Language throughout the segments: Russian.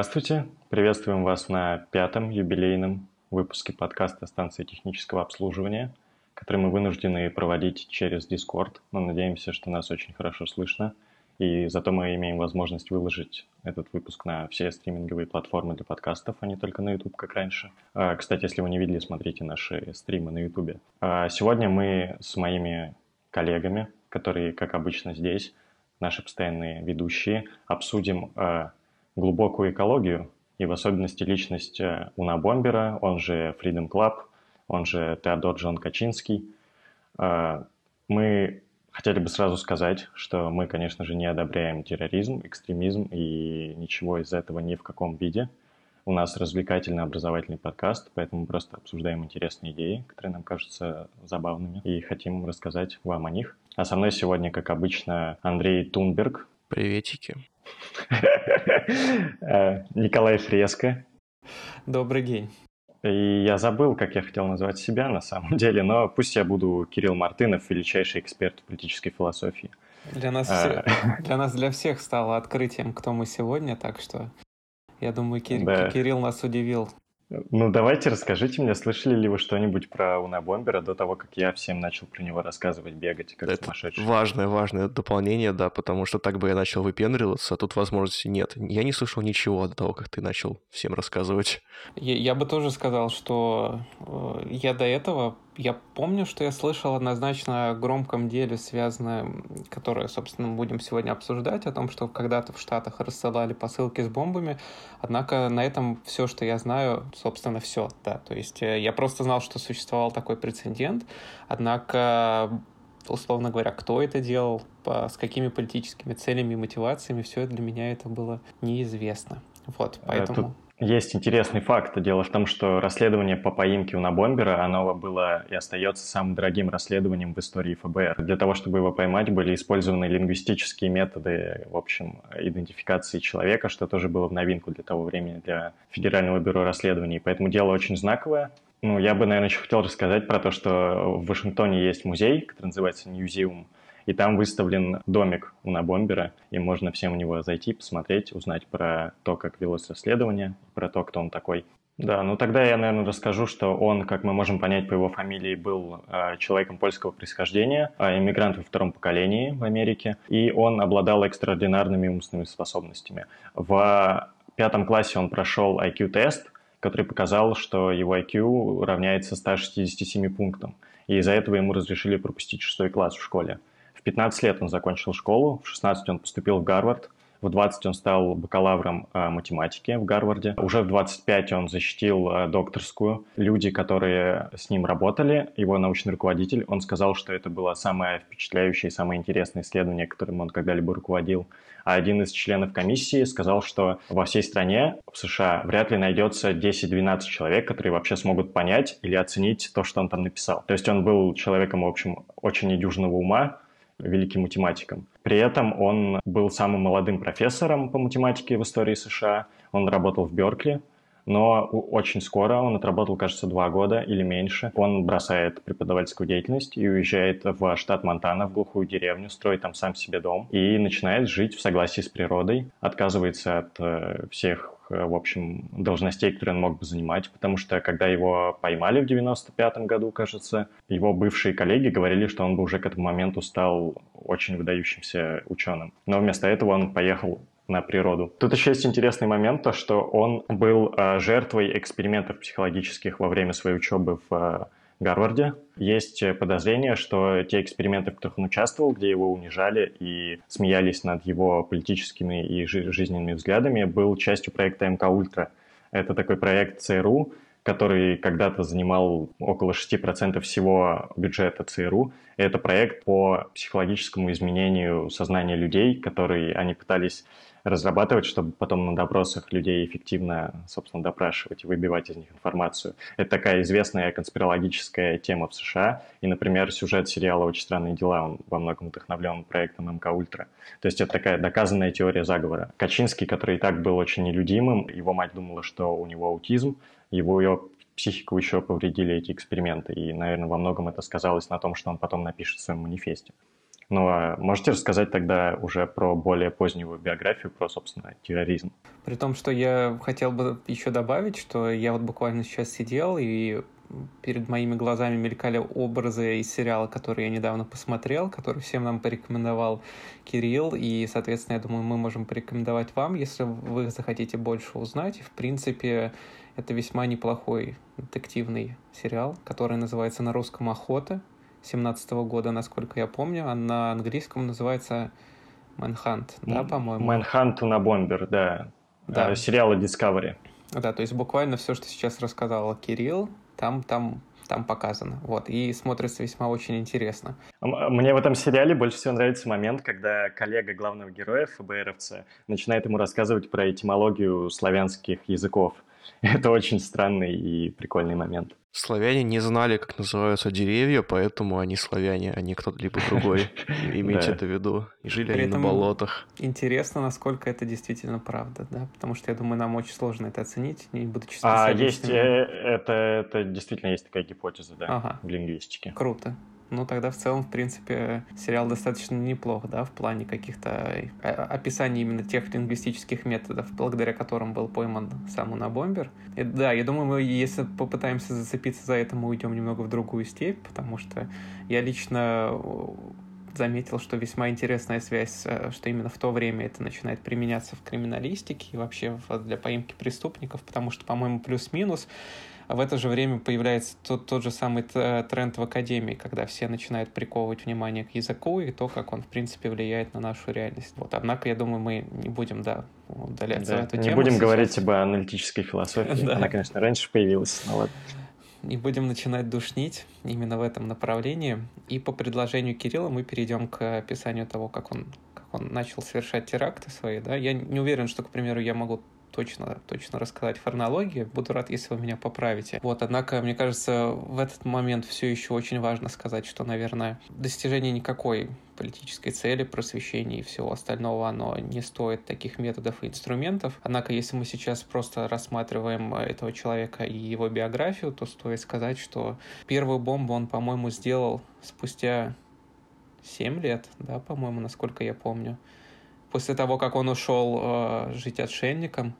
Здравствуйте! Приветствуем вас на пятом юбилейном выпуске подкаста станции технического обслуживания, который мы вынуждены проводить через Discord, но надеемся, что нас очень хорошо слышно, и зато мы имеем возможность выложить этот выпуск на все стриминговые платформы для подкастов, а не только на YouTube, как раньше. А, кстати, если вы не видели, смотрите наши стримы на YouTube. А сегодня мы с моими коллегами, которые, как обычно, здесь, наши постоянные ведущие, обсудим а, глубокую экологию и в особенности личность э, Уна Бомбера, он же Freedom Club, он же Теодор Джон Качинский. Э, мы хотели бы сразу сказать, что мы, конечно же, не одобряем терроризм, экстремизм и ничего из этого ни в каком виде. У нас развлекательный образовательный подкаст, поэтому просто обсуждаем интересные идеи, которые нам кажутся забавными, и хотим рассказать вам о них. А со мной сегодня, как обычно, Андрей Тунберг. Приветики. Э, Николай Фреско. Добрый день. И я забыл, как я хотел назвать себя на самом деле, но пусть я буду Кирилл Мартынов, величайший эксперт политической философии. Для нас, а... для нас для всех стало открытием, кто мы сегодня, так что я думаю, Кир... да. Кирилл нас удивил ну, давайте расскажите мне, слышали ли вы что-нибудь про Унабомбера до того, как я всем начал про него рассказывать, бегать, как Это сумасшедший? важное, важное дополнение, да, потому что так бы я начал выпендриваться, а тут возможности нет. Я не слышал ничего до того, как ты начал всем рассказывать. Я, я бы тоже сказал, что э, я до этого я помню, что я слышал однозначно о громком деле, связанное, которое, собственно, мы будем сегодня обсуждать, о том, что когда-то в Штатах рассылали посылки с бомбами. Однако на этом все, что я знаю, собственно, все. Да. То есть э, я просто знал, что существовал такой прецедент. Однако условно говоря, кто это делал, по, с какими политическими целями и мотивациями, все для меня это было неизвестно. Вот, а поэтому... Тут есть интересный факт. Дело в том, что расследование по поимке Унабомбера, оно было и остается самым дорогим расследованием в истории ФБР. Для того, чтобы его поймать, были использованы лингвистические методы, в общем, идентификации человека, что тоже было в новинку для того времени для Федерального бюро расследований. Поэтому дело очень знаковое. Ну, я бы, наверное, еще хотел рассказать про то, что в Вашингтоне есть музей, который называется Ньюзиум и там выставлен домик у Набомбера, и можно всем в него зайти, посмотреть, узнать про то, как велось расследование, про то, кто он такой. Да, ну тогда я, наверное, расскажу, что он, как мы можем понять по его фамилии, был э, человеком польского происхождения, э, иммигрант во втором поколении в Америке, и он обладал экстраординарными умственными способностями. В пятом классе он прошел IQ-тест, который показал, что его IQ равняется 167 пунктам, и из-за этого ему разрешили пропустить шестой класс в школе. В 15 лет он закончил школу, в 16 он поступил в Гарвард, в 20 он стал бакалавром э, математики в Гарварде. Уже в 25 он защитил э, докторскую. Люди, которые с ним работали, его научный руководитель, он сказал, что это было самое впечатляющее и самое интересное исследование, которым он когда-либо руководил. А один из членов комиссии сказал, что во всей стране, в США, вряд ли найдется 10-12 человек, которые вообще смогут понять или оценить то, что он там написал. То есть он был человеком, в общем, очень недюжного ума, великим математиком. При этом он был самым молодым профессором по математике в истории США. Он работал в Беркли, но очень скоро, он отработал, кажется, два года или меньше, он бросает преподавательскую деятельность и уезжает в штат Монтана, в глухую деревню, строит там сам себе дом и начинает жить в согласии с природой, отказывается от э, всех в общем, должностей, которые он мог бы занимать, потому что когда его поймали в 95 году, кажется, его бывшие коллеги говорили, что он бы уже к этому моменту стал очень выдающимся ученым. Но вместо этого он поехал на природу. Тут еще есть интересный момент, то что он был э, жертвой экспериментов психологических во время своей учебы в э, Гарварде. Есть подозрение, что те эксперименты, в которых он участвовал, где его унижали и смеялись над его политическими и жизненными взглядами, был частью проекта МК Ультра. Это такой проект ЦРУ, который когда-то занимал около 6% всего бюджета ЦРУ. Это проект по психологическому изменению сознания людей, который они пытались разрабатывать, чтобы потом на допросах людей эффективно, собственно, допрашивать и выбивать из них информацию. Это такая известная конспирологическая тема в США. И, например, сюжет сериала «Очень странные дела», он во многом вдохновлен проектом МК Ультра. То есть это такая доказанная теория заговора. Качинский, который и так был очень нелюдимым, его мать думала, что у него аутизм, его ее психику еще повредили эти эксперименты. И, наверное, во многом это сказалось на том, что он потом напишет в своем манифесте. Ну, а можете рассказать тогда уже про более позднюю биографию, про, собственно, терроризм? При том, что я хотел бы еще добавить, что я вот буквально сейчас сидел и перед моими глазами мелькали образы из сериала, который я недавно посмотрел, который всем нам порекомендовал Кирилл, и, соответственно, я думаю, мы можем порекомендовать вам, если вы захотите больше узнать. И, в принципе, это весьма неплохой детективный сериал, который называется на русском «Охота» 17 года, насколько я помню, а на английском называется «Мэнхант», да, по-моему? «Мэнхант на бомбер», да. да. Э, сериала Discovery. Да, то есть буквально все, что сейчас рассказал Кирилл, там, там, там показано. Вот, и смотрится весьма очень интересно. Мне в этом сериале больше всего нравится момент, когда коллега главного героя, ФБРовца, начинает ему рассказывать про этимологию славянских языков. Это очень странный и прикольный момент. Славяне не знали, как называются деревья, поэтому они славяне, а не кто-то либо другой. Имейте это в виду. И жили они на болотах. Интересно, насколько это действительно правда, да? Потому что я думаю, нам очень сложно это оценить, не будучи А есть, э, это, это действительно есть такая гипотеза, да, в лингвистике. Круто. Ну, тогда в целом, в принципе, сериал достаточно неплох, да, в плане каких-то э, описаний именно тех лингвистических методов, благодаря которым был пойман сам Унабомбер. И, да, я думаю, мы, если попытаемся зацепиться за это, мы уйдем немного в другую степь, потому что я лично э, заметил, что весьма интересная связь, э, что именно в то время это начинает применяться в криминалистике и вообще для поимки преступников, потому что, по-моему, плюс-минус а в это же время появляется тот, тот же самый тренд в академии, когда все начинают приковывать внимание к языку и то, как он, в принципе, влияет на нашу реальность. Вот. Однако, я думаю, мы не будем, да, удаляться да, в эту не тему. Не будем сейчас. говорить об аналитической философии. Да. Она, конечно, раньше появилась, но ладно. Не будем начинать душнить именно в этом направлении. И по предложению Кирилла мы перейдем к описанию того, как он, как он начал совершать теракты свои. Да? Я не уверен, что, к примеру, я могу точно, точно рассказать форнологии. Буду рад, если вы меня поправите. Вот, однако, мне кажется, в этот момент все еще очень важно сказать, что, наверное, достижение никакой политической цели, просвещения и всего остального, оно не стоит таких методов и инструментов. Однако, если мы сейчас просто рассматриваем этого человека и его биографию, то стоит сказать, что первую бомбу он, по-моему, сделал спустя 7 лет, да, по-моему, насколько я помню после того, как он ушел э, жить отшельником.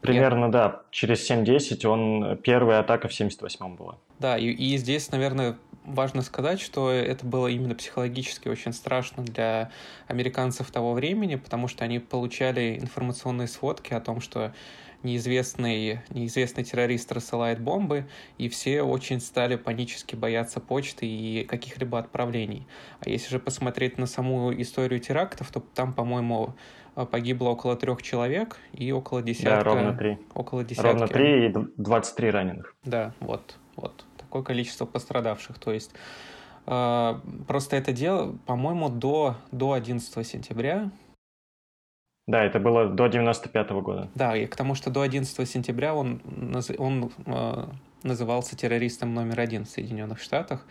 Примерно, я... да. Через 7-10 он... Первая атака в 78-м была. Да, и, и здесь, наверное, важно сказать, что это было именно психологически очень страшно для американцев того времени, потому что они получали информационные сводки о том, что неизвестный, неизвестный террорист рассылает бомбы, и все очень стали панически бояться почты и каких-либо отправлений. А если же посмотреть на саму историю терактов, то там, по-моему, погибло около трех человек и около десятка... Да, ровно три. Около десятки. Ровно три и 23 раненых. Да, вот, вот. Такое количество пострадавших. То есть э, просто это дело, по-моему, до, до 11 сентября да, это было до 95 -го года. Да, и к тому, что до 11 сентября он, он э, назывался террористом номер один в Соединенных Штатах.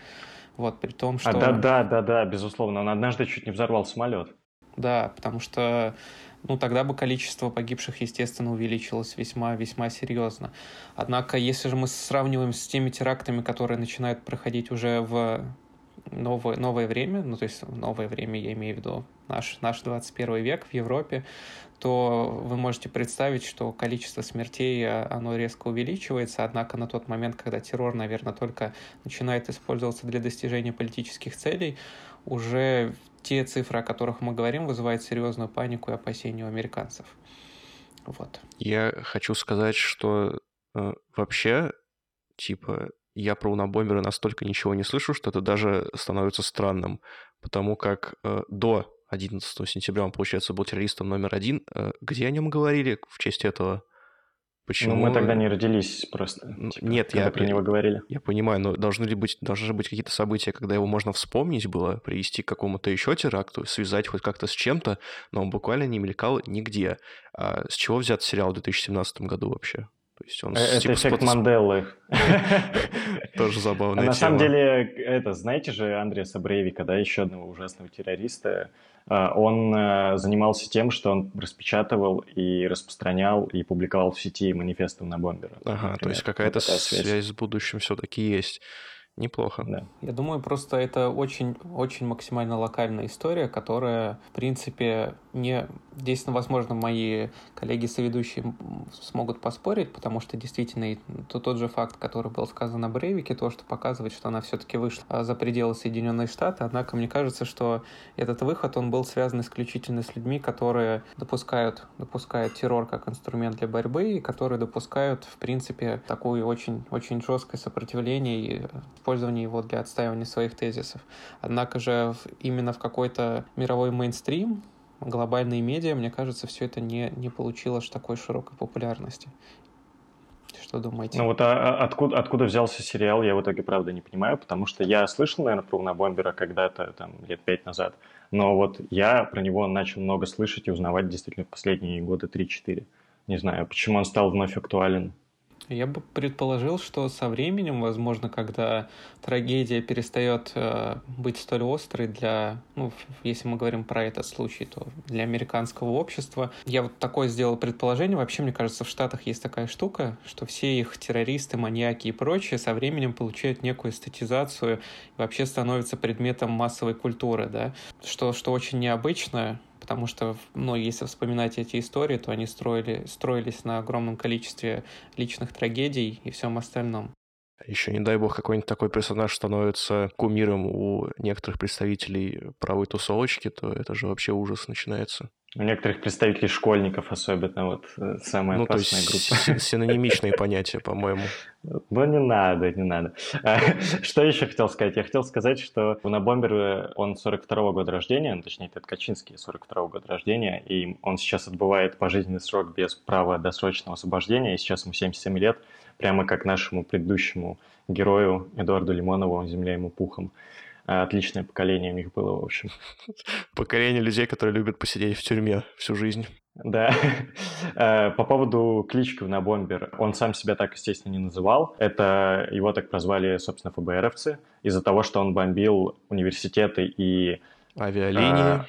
Вот, при том, а, что... А, да, да, да, да, безусловно. Он однажды чуть не взорвал самолет. Да, потому что ну, тогда бы количество погибших, естественно, увеличилось весьма-весьма серьезно. Однако, если же мы сравниваем с теми терактами, которые начинают проходить уже в новое, новое время, ну, то есть новое время я имею в виду наш, наш 21 век в Европе, то вы можете представить, что количество смертей, э, оно резко увеличивается, однако на тот момент, когда террор, наверное, только начинает использоваться для достижения политических целей, уже те цифры, о которых мы говорим, вызывают серьезную панику и опасения у американцев. Вот. Я хочу сказать, что э, вообще, типа, я про унабомбера настолько ничего не слышу, что это даже становится странным, потому как э, до 11 сентября он, получается, был террористом номер один. Э, где о нем говорили в честь этого? Почему? Ну, мы тогда не родились просто. Типа, Нет, я про него говорили. Я понимаю, но должны ли быть, должны же быть какие-то события, когда его можно вспомнить было, привести к какому-то еще теракту, связать хоть как-то с чем-то, но он буквально не мелькал нигде. А с чего взят сериал в 2017 году вообще? То есть он, э, это типа, эффект спот... Манделы. Тоже забавно. На самом деле, это, знаете же Андреаса Брейвика, да, еще одного ужасного террориста, а, он э, занимался тем, что он распечатывал и распространял и публиковал в сети манифесты на бомбера. Ага, то есть какая-то связь. связь с будущим все-таки есть. Неплохо. Да. Я думаю, просто это очень, очень максимально локальная история, которая, в принципе, не... Здесь, возможно, мои коллеги-соведущие смогут поспорить, потому что действительно то, тот же факт, который был сказан о Брейвике, то, что показывает, что она все-таки вышла за пределы Соединенных Штатов, однако мне кажется, что этот выход, он был связан исключительно с людьми, которые допускают, допускают террор как инструмент для борьбы и которые допускают, в принципе, такое очень, очень жесткое сопротивление и использование его для отстаивания своих тезисов. Однако же именно в какой-то мировой мейнстрим, глобальные медиа, мне кажется, все это не, не получило такой широкой популярности. Что думаете? Ну вот а, а, откуда, откуда взялся сериал, я в итоге правда не понимаю, потому что я слышал, наверное, про Бомбера когда-то, там, лет пять назад, но вот я про него начал много слышать и узнавать действительно в последние года 3-4. Не знаю, почему он стал вновь актуален. Я бы предположил, что со временем, возможно, когда трагедия перестает э, быть столь острой для, ну, если мы говорим про этот случай, то для американского общества. Я вот такое сделал предположение. Вообще, мне кажется, в Штатах есть такая штука, что все их террористы, маньяки и прочее со временем получают некую эстетизацию и вообще становятся предметом массовой культуры, да, что, что очень необычно, потому что, ну, если вспоминать эти истории, то они строили, строились на огромном количестве личных трагедий и всем остальном. Еще, не дай бог, какой-нибудь такой персонаж становится кумиром у некоторых представителей правой тусовочки, то это же вообще ужас начинается. У некоторых представителей школьников особенно, вот э, самая ну, опасная то есть группа. синонимичные понятия, по-моему. Ну, не надо, не надо. А, что еще хотел сказать? Я хотел сказать, что Унабомбер, э, он 42-го года рождения, ну, точнее, это Ткачинский 42-го года рождения, и он сейчас отбывает пожизненный срок без права досрочного освобождения, и сейчас ему 77 лет, прямо как нашему предыдущему герою Эдуарду Лимонову «Земля ему пухом». А, отличное поколение у них было, в общем. Поколение людей, которые любят посидеть в тюрьме всю жизнь. Да. А, по поводу клички на бомбер. Он сам себя так, естественно, не называл. Это его так прозвали, собственно, ФБРовцы из-за того, что он бомбил университеты и... Авиалинии. А,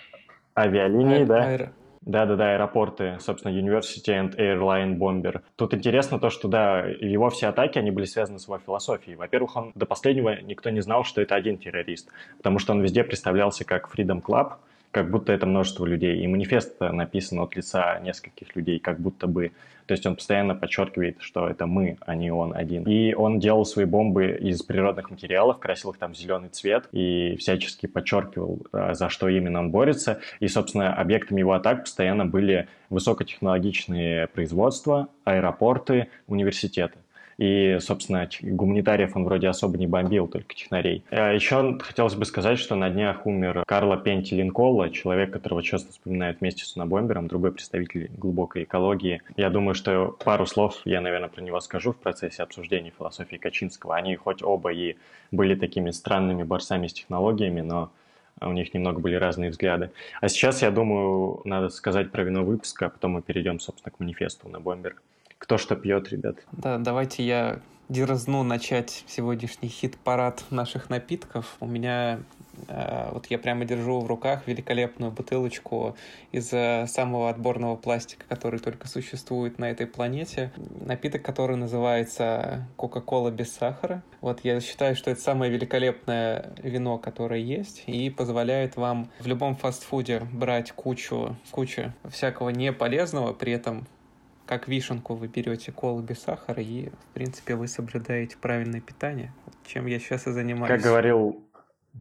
авиалинии, да. Да-да-да, аэропорты, собственно, University and Airline Bomber. Тут интересно то, что, да, его все атаки, они были связаны с его философией. Во-первых, он до последнего никто не знал, что это один террорист, потому что он везде представлялся как Freedom Club, как будто это множество людей. И манифест написан от лица нескольких людей, как будто бы. То есть он постоянно подчеркивает, что это мы, а не он один. И он делал свои бомбы из природных материалов, красил их там в зеленый цвет и всячески подчеркивал, а, за что именно он борется. И, собственно, объектами его атак постоянно были высокотехнологичные производства, аэропорты, университеты. И, собственно, гуманитариев он вроде особо не бомбил, только технарей. А еще хотелось бы сказать, что на днях умер Карло Пенти Линкола, человек, которого часто вспоминают вместе с Унабомбером, другой представитель глубокой экологии. Я думаю, что пару слов я, наверное, про него скажу в процессе обсуждения философии Качинского. Они хоть оба и были такими странными борцами с технологиями, но у них немного были разные взгляды. А сейчас, я думаю, надо сказать про вино выпуска, а потом мы перейдем, собственно, к манифесту на Бомбер. Кто что пьет, ребят? Да, давайте я дерзну начать сегодняшний хит-парад наших напитков. У меня э, вот я прямо держу в руках великолепную бутылочку из э, самого отборного пластика, который только существует на этой планете. Напиток, который называется Кока-Кола без сахара. Вот я считаю, что это самое великолепное вино, которое есть, и позволяет вам в любом фастфуде брать кучу, кучу всякого неполезного, при этом как вишенку вы берете колу без сахара, и, в принципе, вы соблюдаете правильное питание, чем я сейчас и занимаюсь. Как говорил,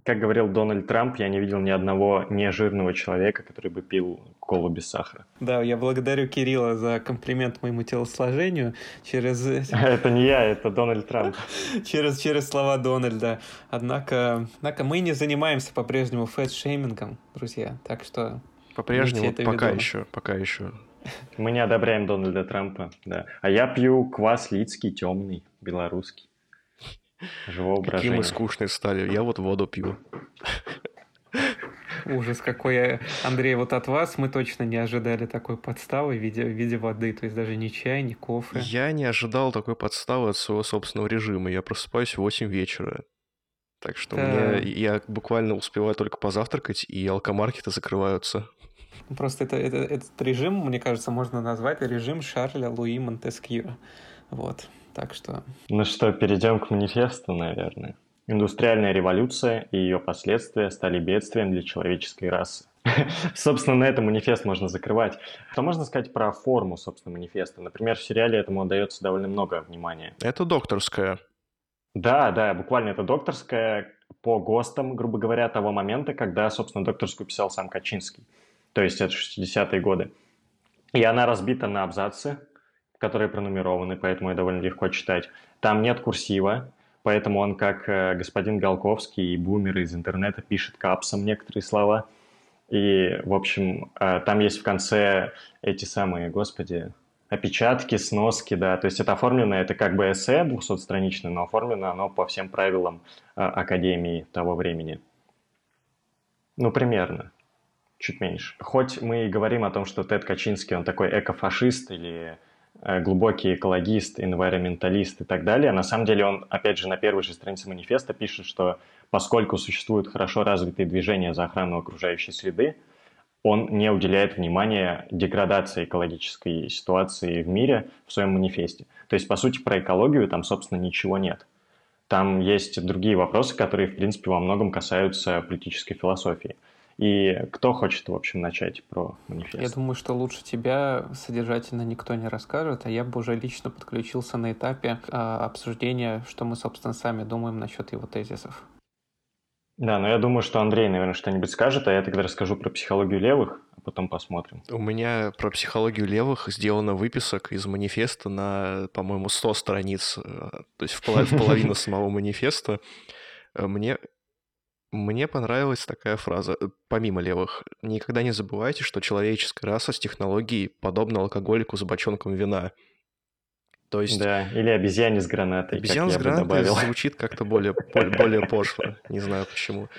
как говорил Дональд Трамп, я не видел ни одного нежирного человека, который бы пил колу без сахара. Да, я благодарю Кирилла за комплимент моему телосложению через... Это не я, это Дональд Трамп. через, через слова Дональда. Однако, однако мы не занимаемся по-прежнему фэт-шеймингом, друзья, так что... По-прежнему, пока еще, пока еще мы не одобряем Дональда Трампа, да. А я пью квас лицкий, темный, белорусский. Живого Какие мы скучные стали. Я вот воду пью. Ужас какой. Андрей, вот от вас мы точно не ожидали такой подставы в виде, в виде воды. То есть даже ни чай, ни кофе. Я не ожидал такой подставы от своего собственного режима. Я просыпаюсь в 8 вечера. Так что да. мне, я буквально успеваю только позавтракать, и алкомаркеты закрываются. Просто это, это, этот режим, мне кажется, можно назвать режим Шарля Луи Монтескьё. Вот, так что... Ну что, перейдем к манифесту, наверное. Индустриальная революция и ее последствия стали бедствием для человеческой расы. Собственно, на этом манифест можно закрывать. Что можно сказать про форму, собственно, манифеста? Например, в сериале этому отдается довольно много внимания. Это докторская. Да, да, буквально это докторская по ГОСТам, грубо говоря, того момента, когда, собственно, докторскую писал сам Качинский. То есть это 60-е годы. И она разбита на абзацы, которые пронумерованы, поэтому ее довольно легко читать. Там нет курсива, поэтому он, как э, господин Голковский и бумер из интернета, пишет капсом некоторые слова. И, в общем, э, там есть в конце эти самые, господи, опечатки, сноски, да, то есть это оформлено, это как бы эссе 200-страничное, но оформлено оно по всем правилам э, Академии того времени. Ну, примерно, чуть меньше. Хоть мы и говорим о том, что Тед Качинский, он такой экофашист или Э, глубокий экологист, энвайроменталист и так далее. На самом деле он, опять же, на первой же странице манифеста пишет, что поскольку существуют хорошо развитые движения за охрану окружающей среды, он не уделяет внимания деградации экологической ситуации в мире в своем манифесте. То есть, по сути, про экологию там, собственно, ничего нет. Там есть другие вопросы, которые, в принципе, во многом касаются политической философии. И кто хочет, в общем, начать про манифест? Я думаю, что лучше тебя содержательно никто не расскажет, а я бы уже лично подключился на этапе э, обсуждения, что мы, собственно, сами думаем насчет его тезисов. Да, но я думаю, что Андрей, наверное, что-нибудь скажет, а я тогда расскажу про психологию левых, а потом посмотрим. У меня про психологию левых сделано выписок из манифеста на, по-моему, 100 страниц, э, то есть в половину самого манифеста. Э, мне мне понравилась такая фраза, э, помимо левых. Никогда не забывайте, что человеческая раса с технологией подобна алкоголику с бочонком вина. То есть... Да, или обезьяне с гранатой. Обезьян с гранатой звучит как-то более, более пошло. Не знаю почему.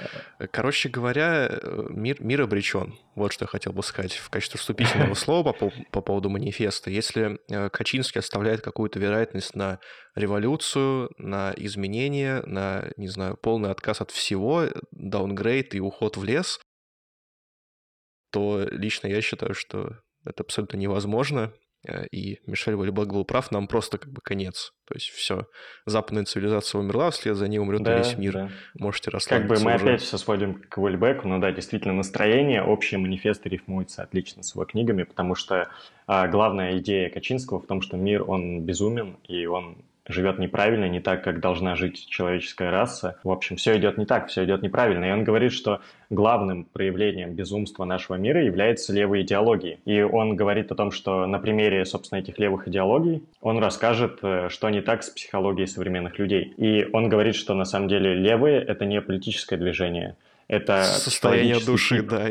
Короче говоря, э, мир, мир обречен. Вот что я хотел бы сказать в качестве вступительного слова по, по поводу манифеста. Если э, Качинский оставляет какую-то вероятность на революцию, на изменения, на, не знаю, полный отказ от всего, даунгрейд и уход в лес, то лично я считаю, что это абсолютно невозможно. Э, и Мишель Вальбек был прав, нам просто как бы конец. То есть все, западная цивилизация умерла, вслед за ней умрет да, весь мир. Да. Можете расслабиться Как бы мы уже. опять все сводим к Вальбеку, но да, действительно, настроение, общие манифесты рифмуются отлично с его книгами, потому что а, главная идея Качинского в том, что мир, он безумен, и он живет неправильно, не так, как должна жить человеческая раса. В общем, все идет не так, все идет неправильно. И он говорит, что главным проявлением безумства нашего мира является левые идеологии. И он говорит о том, что на примере, собственно, этих левых идеологий он расскажет, э, что не так с психологией современных людей. И он говорит, что на самом деле левые — это не политическое движение, это состояние души, тип. да.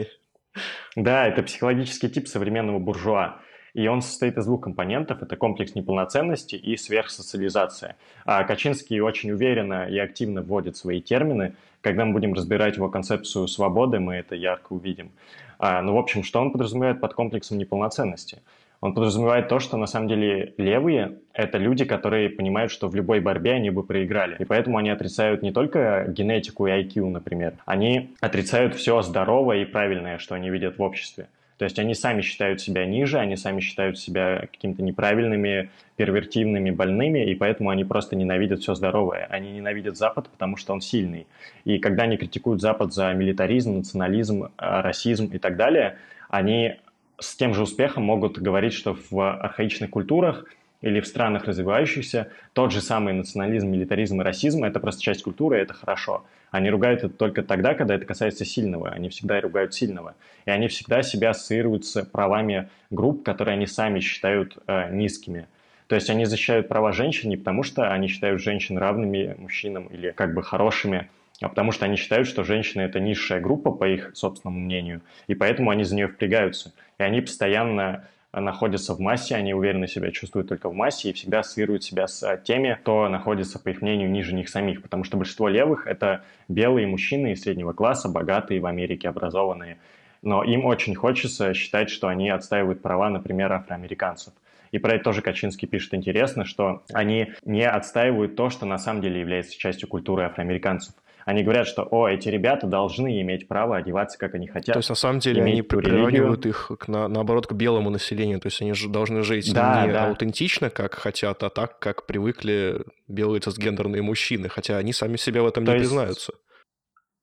Да, это психологический тип современного буржуа и он состоит из двух компонентов. Это комплекс неполноценности и сверхсоциализация. А Качинский очень уверенно и активно вводит свои термины. Когда мы будем разбирать его концепцию свободы, мы это ярко увидим. А, ну, в общем, что он подразумевает под комплексом неполноценности? Он подразумевает то, что на самом деле левые — это люди, которые понимают, что в любой борьбе они бы проиграли. И поэтому они отрицают не только генетику и IQ, например. Они отрицают все здоровое и правильное, что они видят в обществе. То есть они сами считают себя ниже, они сами считают себя какими-то неправильными, первертивными, больными, и поэтому они просто ненавидят все здоровое. Они ненавидят Запад, потому что он сильный. И когда они критикуют Запад за милитаризм, национализм, э, расизм и так далее, они с тем же успехом могут говорить, что в архаичных культурах или в странах развивающихся тот же самый национализм, милитаризм и расизм – это просто часть культуры, это хорошо. Они ругают это только тогда, когда это касается сильного. Они всегда ругают сильного. И они всегда себя ассоциируют с правами групп, которые они сами считают э, низкими. То есть они защищают права женщин не потому, что они считают женщин равными мужчинам или как бы хорошими, а потому что они считают, что женщины – это низшая группа, по их собственному мнению, и поэтому они за нее впрягаются. И они постоянно находятся в массе, они уверенно себя чувствуют только в массе и всегда ассоциируют себя с теми, кто находится, по их мнению, ниже них самих, потому что большинство левых — это белые мужчины из среднего класса, богатые в Америке, образованные, но им очень хочется считать, что они отстаивают права, например, афроамериканцев. И про это тоже Качинский пишет интересно, что они не отстаивают то, что на самом деле является частью культуры афроамериканцев. Они говорят, что, о, эти ребята должны иметь право одеваться, как они хотят. То есть, на самом деле, они приравнивают их, к, на, наоборот, к белому населению. То есть, они же должны жить да, не да. аутентично, как хотят, а так, как привыкли белые цисгендерные мужчины. Хотя они сами себя в этом То не есть... признаются.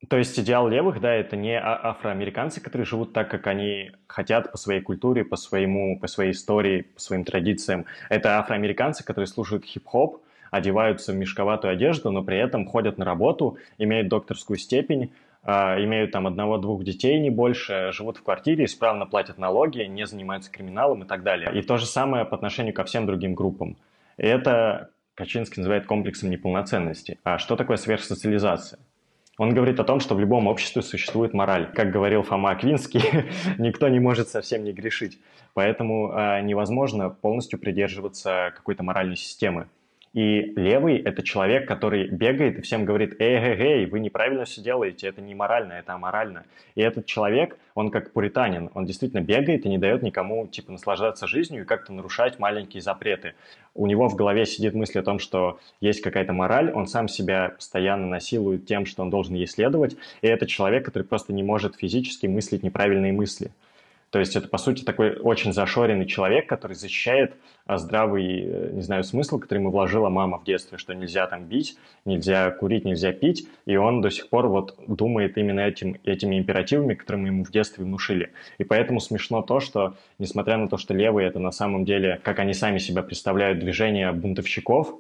То есть идеал левых, да, это не а, афроамериканцы, которые живут так, как они хотят по своей культуре, по своему, по своей истории, по своим традициям. Это афроамериканцы, которые слушают хип-хоп, одеваются в мешковатую одежду, но при этом ходят на работу, имеют докторскую степень, э, имеют там одного-двух детей, не больше, живут в квартире, исправно платят налоги, не занимаются криминалом и так далее. И то же самое по отношению ко всем другим группам. И это Качинский называет комплексом неполноценности. А что такое сверхсоциализация? Он говорит о том, что в любом обществе существует мораль. Как говорил Фома Аквинский, никто не может совсем не грешить. Поэтому э, невозможно полностью придерживаться какой-то моральной системы. И левый — это человек, который бегает и всем говорит, эй, эй, эй, вы неправильно все делаете, это не морально, это аморально. И этот человек, он как пуританин, он действительно бегает и не дает никому, типа, наслаждаться жизнью и как-то нарушать маленькие запреты. У него в голове сидит мысль о том, что есть какая-то мораль, он сам себя постоянно насилует тем, что он должен ей следовать, и это человек, который просто не может физически мыслить неправильные мысли. То есть это, по сути, такой очень зашоренный человек, который защищает а, здравый, э, не знаю, смысл, который ему вложила мама в детстве, что нельзя там бить, нельзя курить, нельзя пить, и он до сих пор вот думает именно этим, этими императивами, которые мы ему в детстве внушили. И поэтому смешно то, что, несмотря на то, что левые это на самом деле, как они сами себя представляют, движение бунтовщиков,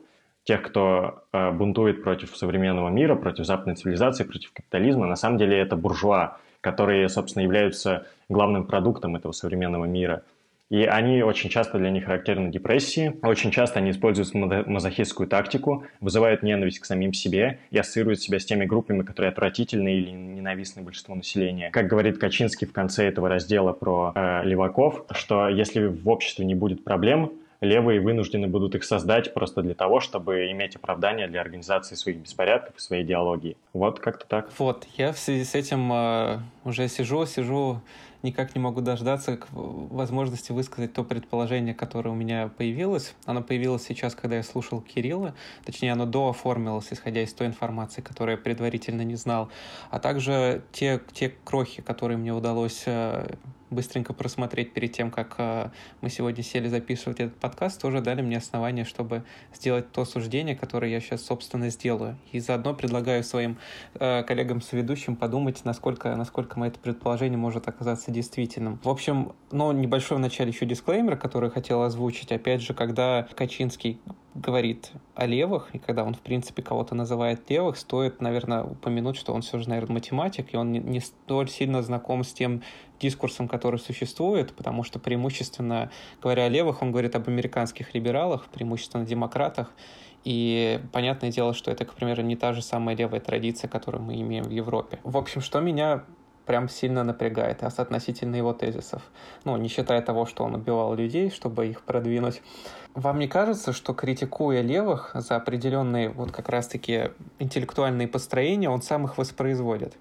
тех, кто э, бунтует против современного мира, против западной цивилизации, против капитализма, на самом деле это буржуа, которые, собственно, являются главным продуктом этого современного мира. И они очень часто для них характерны депрессии, очень часто они используют мазохистскую тактику, вызывают ненависть к самим себе и ассоциируют себя с теми группами, которые отвратительны или ненавистны большинству населения. Как говорит Качинский в конце этого раздела про э, леваков, что если в обществе не будет проблем, левые вынуждены будут их создать просто для того, чтобы иметь оправдание для организации своих беспорядков и своей идеологии. Вот как-то так. Вот, я в связи с этим э, уже сижу, сижу, никак не могу дождаться возможности высказать то предположение, которое у меня появилось. Оно появилось сейчас, когда я слушал Кирилла, точнее, оно дооформилось, исходя из той информации, которую я предварительно не знал, а также те, те крохи, которые мне удалось э, быстренько просмотреть перед тем, как э, мы сегодня сели записывать этот подкаст, тоже дали мне основания, чтобы сделать то суждение, которое я сейчас, собственно, сделаю. И заодно предлагаю своим э, коллегам-соведущим подумать, насколько, насколько мое это предположение может оказаться действительным. В общем, ну, небольшой в начале еще дисклеймер, который хотел озвучить. Опять же, когда Качинский говорит о левых, и когда он, в принципе, кого-то называет левых, стоит, наверное, упомянуть, что он все же, наверное, математик, и он не, не столь сильно знаком с тем дискурсом, который существует, потому что преимущественно, говоря о левых, он говорит об американских либералах, преимущественно демократах, и понятное дело, что это, к примеру, не та же самая левая традиция, которую мы имеем в Европе. В общем, что меня прям сильно напрягает относительно его тезисов. Ну, не считая того, что он убивал людей, чтобы их продвинуть. Вам не кажется, что критикуя левых за определенные вот как раз-таки интеллектуальные построения, он сам их воспроизводит?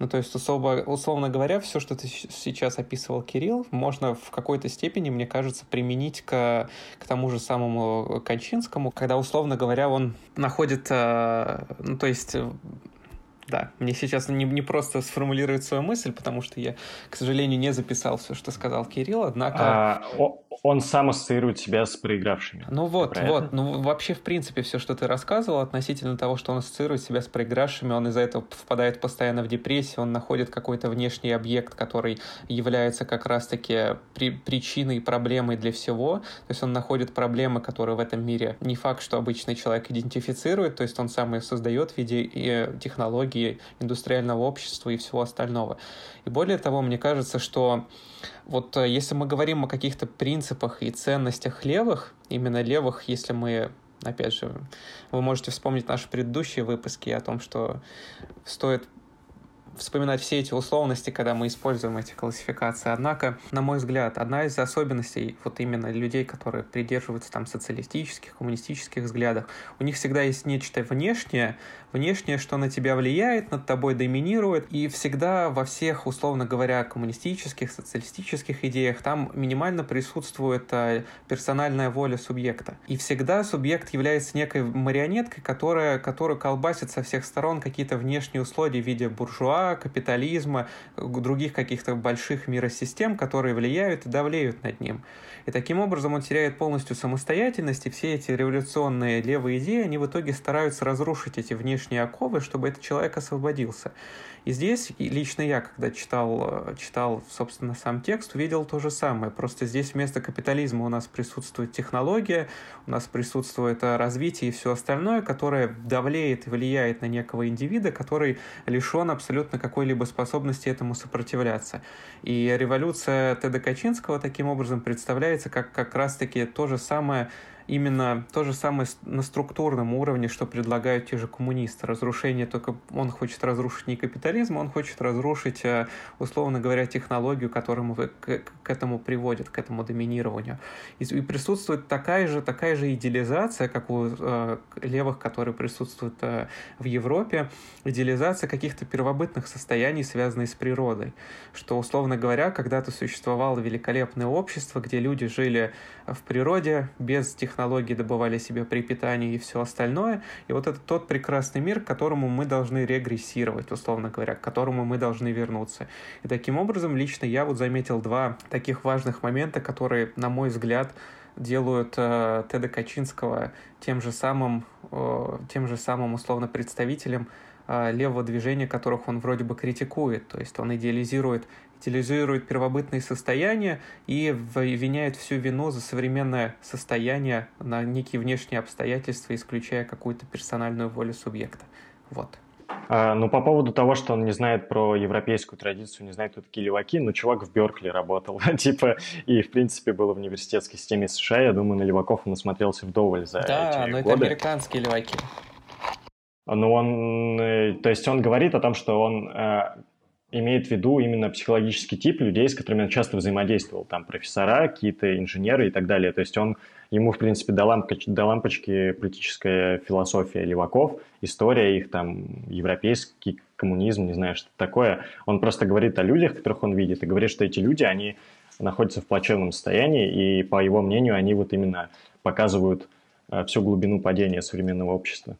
Ну, то есть, особо, условно говоря, все, что ты сейчас описывал, Кирилл, можно в какой-то степени, мне кажется, применить к, к тому же самому Кончинскому, когда, условно говоря, он находит, э, ну, то есть да, мне сейчас не, не просто сформулировать свою мысль, потому что я, к сожалению, не записал все, что сказал Кирилл, однако... А, он сам ассоциирует себя с проигравшими. Ну вот, вот. Ну вообще, в принципе, все, что ты рассказывал относительно того, что он ассоциирует себя с проигравшими, он из-за этого впадает постоянно в депрессию, он находит какой-то внешний объект, который является как раз-таки при, причиной, проблемой для всего. То есть он находит проблемы, которые в этом мире не факт, что обычный человек идентифицирует, то есть он сам их создает в виде технологии индустриального общества и всего остального. И более того, мне кажется, что вот э, если мы говорим о каких-то принципах и ценностях левых, именно левых, если мы опять же, вы можете вспомнить наши предыдущие выпуски о том, что стоит вспоминать все эти условности, когда мы используем эти классификации. Однако, на мой взгляд, одна из особенностей вот именно людей, которые придерживаются там социалистических, коммунистических взглядов, у них всегда есть нечто внешнее, внешнее, что на тебя влияет, над тобой доминирует, и всегда во всех, условно говоря, коммунистических, социалистических идеях там минимально присутствует э, персональная воля субъекта. И всегда субъект является некой марионеткой, которая, которую колбасит со всех сторон какие-то внешние условия в виде буржуа, капитализма, других каких-то больших миросистем, которые влияют и давлеют над ним. И таким образом он теряет полностью самостоятельность, и все эти революционные левые идеи, они в итоге стараются разрушить эти внешние оковы, чтобы этот человек освободился. И здесь лично я, когда читал, э, читал, собственно, сам текст, увидел то же самое. Просто здесь вместо капитализма у нас присутствует технология, у нас присутствует э, развитие и все остальное, которое давлеет и влияет на некого индивида, который лишен абсолютно какой-либо способности этому сопротивляться. И революция Теда Качинского таким образом представляется как как раз-таки то же самое именно то же самое на структурном уровне, что предлагают те же коммунисты. Разрушение только он хочет разрушить не капитализм, он хочет разрушить, э, условно говоря, технологию, которому к, к этому приводит, к этому доминированию. И, и присутствует такая же, такая же идеализация, как у э, левых, которые присутствуют э, в Европе, идеализация каких-то первобытных состояний, связанных с природой. Что, условно говоря, когда-то существовало великолепное общество, где люди жили в природе без технологий, технологии добывали себе препитание и все остальное. И вот это тот прекрасный мир, к которому мы должны регрессировать, условно говоря, к которому мы должны вернуться. И таким образом, лично я вот заметил два таких важных момента, которые, на мой взгляд, делают э, Теда Качинского тем же самым, э, тем же самым условно представителем э, левого движения, которых он вроде бы критикует. То есть он идеализирует стилизирует первобытные состояния и виняет всю вину за современное состояние на некие внешние обстоятельства, исключая какую-то персональную волю субъекта. Вот. А, ну, по поводу того, что он не знает про европейскую традицию, не знает, кто такие леваки, ну, чувак в Беркли работал, типа, и, в принципе, был в университетской системе США, я думаю, на леваков он насмотрелся вдоволь за да, эти но годы. это американские леваки. Ну, он, э, то есть он говорит о том, что он э, имеет в виду именно психологический тип людей, с которыми он часто взаимодействовал, там профессора, какие-то инженеры и так далее. То есть он, ему, в принципе, до, лампочки, до лампочки политическая философия леваков, история их, там, европейский коммунизм, не знаю, что такое. Он просто говорит о людях, которых он видит, и говорит, что эти люди, они находятся в плачевном состоянии, и, по его мнению, они вот именно показывают э, всю глубину падения современного общества.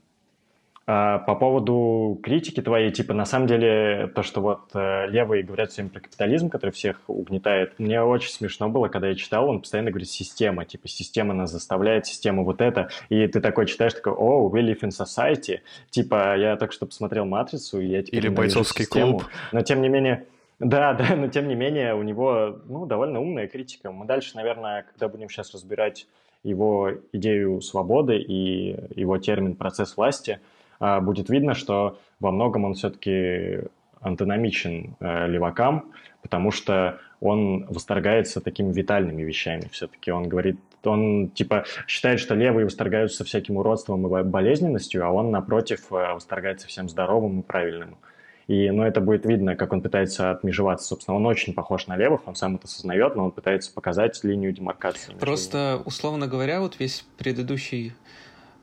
А, по поводу критики твоей, типа, на самом деле, то, что вот э, левые говорят всем про капитализм, который всех угнетает, мне очень смешно было, когда я читал, он постоянно говорит «система», типа, система нас заставляет, система вот это, и ты такой читаешь, такой «О, we live in society», типа, я только что посмотрел «Матрицу», и я теперь Или «Бойцовский систему. клуб». Но, тем не менее, да, да, но тем не менее у него, ну, довольно умная критика. Мы дальше, наверное, когда будем сейчас разбирать его идею свободы и его термин «процесс власти», будет видно, что во многом он все-таки антономичен э, левакам, потому что он восторгается такими витальными вещами все-таки. Он говорит, он типа считает, что левые восторгаются всяким уродством и болезненностью, а он, напротив, э, восторгается всем здоровым и правильным. И, ну, это будет видно, как он пытается отмежеваться. Собственно, он очень похож на левых, он сам это осознает, но он пытается показать линию демаркации. Просто, условно говоря, вот весь предыдущий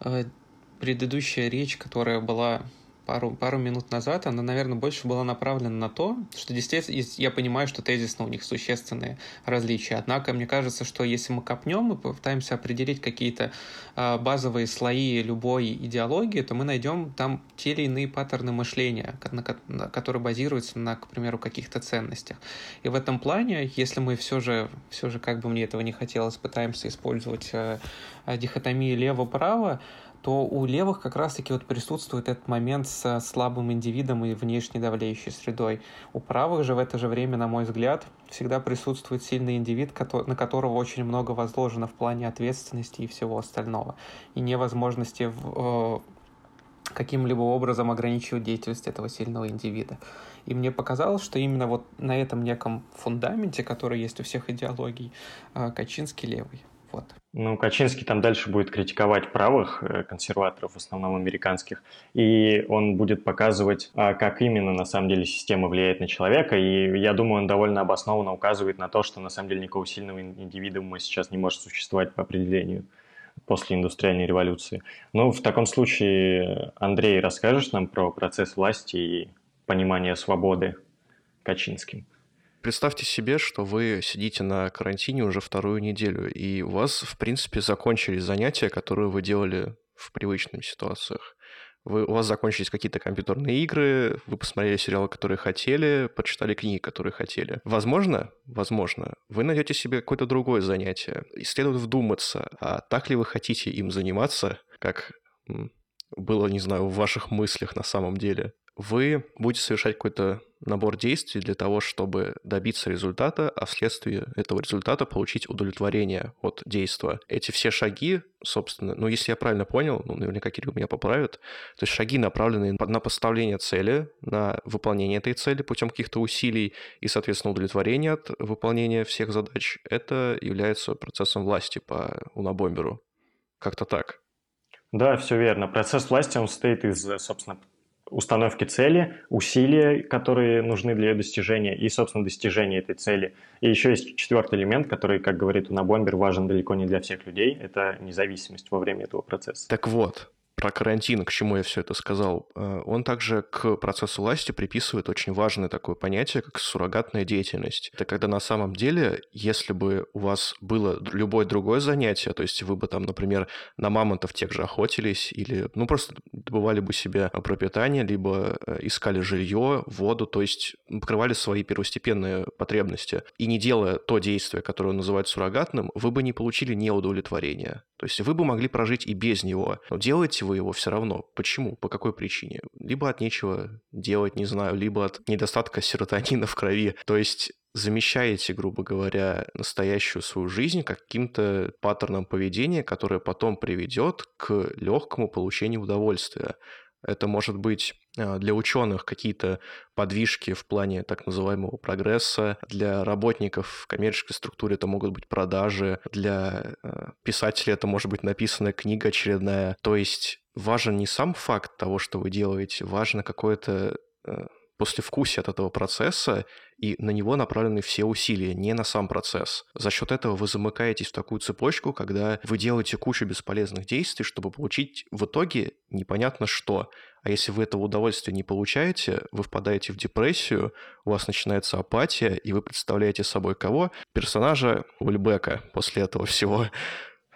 э, предыдущая речь, которая была пару, пару минут назад, она, наверное, больше была направлена на то, что действительно, я понимаю, что тезисно у них существенные различия. Однако, мне кажется, что если мы копнем и попытаемся определить какие-то э, базовые слои любой идеологии, то мы найдем там те или иные паттерны мышления, на, на, которые базируются на, к примеру, каких-то ценностях. И в этом плане, если мы все же, все же, как бы мне этого не хотелось, пытаемся использовать э, дихотомию лево-право, то у левых как раз-таки вот присутствует этот момент с слабым индивидом и внешне давлеющей средой. У правых же в это же время, на мой взгляд, всегда присутствует сильный индивид, на которого очень много возложено в плане ответственности и всего остального. И невозможности э, каким-либо образом ограничивать деятельность этого сильного индивида. И мне показалось, что именно вот на этом неком фундаменте, который есть у всех идеологий, э, Качинский левый. Вот. Ну, Качинский там дальше будет критиковать правых э, консерваторов, в основном американских, и он будет показывать, а, как именно на самом деле система влияет на человека, и я думаю, он довольно обоснованно указывает на то, что на самом деле никакого сильного индивидуума сейчас не может существовать по определению после индустриальной революции. Ну, в таком случае, Андрей, расскажешь нам про процесс власти и понимание свободы Качинским? Представьте себе, что вы сидите на карантине уже вторую неделю, и у вас, в принципе, закончились занятия, которые вы делали в привычных ситуациях. Вы, у вас закончились какие-то компьютерные игры, вы посмотрели сериалы, которые хотели, прочитали книги, которые хотели. Возможно, возможно, вы найдете себе какое-то другое занятие. И следует вдуматься, а так ли вы хотите им заниматься, как было, не знаю, в ваших мыслях на самом деле вы будете совершать какой-то набор действий для того, чтобы добиться результата, а вследствие этого результата получить удовлетворение от действия. Эти все шаги, собственно, ну, если я правильно понял, ну, наверняка Кирилл меня поправит, то есть шаги направлены на поставление цели, на выполнение этой цели путем каких-то усилий и, соответственно, удовлетворение от выполнения всех задач, это является процессом власти по унабомберу. Как-то так. Да, все верно. Процесс власти, он состоит из, собственно, установки цели, усилия, которые нужны для ее достижения, и, собственно, достижения этой цели. И еще есть четвертый элемент, который, как говорит Унабомбер, важен далеко не для всех людей. Это независимость во время этого процесса. Так вот, про карантин, к чему я все это сказал, э, он также к процессу власти приписывает очень важное такое понятие, как суррогатная деятельность. Это когда на самом деле, если бы у вас было любое другое занятие, то есть вы бы там, например, на мамонтов тех же охотились или, ну, просто добывали бы себе пропитание, либо э, искали жилье, воду, то есть покрывали свои первостепенные потребности. И не делая то действие, которое называют суррогатным, вы бы не получили неудовлетворения. То есть вы бы могли прожить и без него. Но делаете вы его все равно. Почему? По какой причине? Либо от нечего делать, не знаю, либо от недостатка серотонина в крови. То есть замещаете, грубо говоря, настоящую свою жизнь каким-то паттерном поведения, которое потом приведет к легкому получению удовольствия. Это может быть а, для ученых какие-то подвижки в плане так называемого прогресса, для работников в коммерческой структуре это могут быть продажи, для а, писателей это может быть написанная книга очередная. То есть важен не сам факт того, что вы делаете, важно какое-то а, послевкусие от этого процесса, и на него направлены все усилия, не на сам процесс. За счет этого вы замыкаетесь в такую цепочку, когда вы делаете кучу бесполезных действий, чтобы получить в итоге непонятно что. А если вы этого удовольствия не получаете, вы впадаете в депрессию, у вас начинается апатия, и вы представляете собой кого? Персонажа Ульбека после этого всего.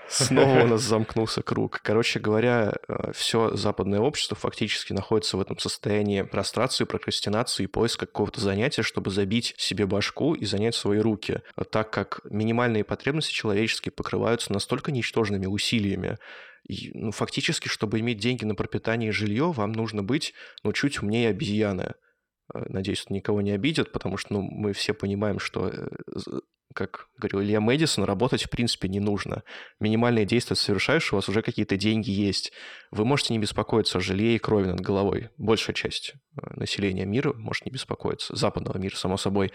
Снова у нас замкнулся круг. Короче говоря, э, все западное общество фактически находится в этом состоянии прострации, прокрастинации и поиска какого-то занятия, чтобы забить себе башку и занять свои руки, так как минимальные потребности человеческие покрываются настолько ничтожными усилиями, и, ну, фактически, чтобы иметь деньги на пропитание и жилье, вам нужно быть, ну, чуть умнее обезьяны. Э, надеюсь, это никого не обидит, потому что ну, мы все понимаем, что, э, как говорил Илья Мэдисон, работать в принципе не нужно. Минимальные действия совершаешь, у вас уже какие-то деньги есть. Вы можете не беспокоиться о жилье и крови над головой. Большая часть э, населения мира может не беспокоиться, западного мира, само собой.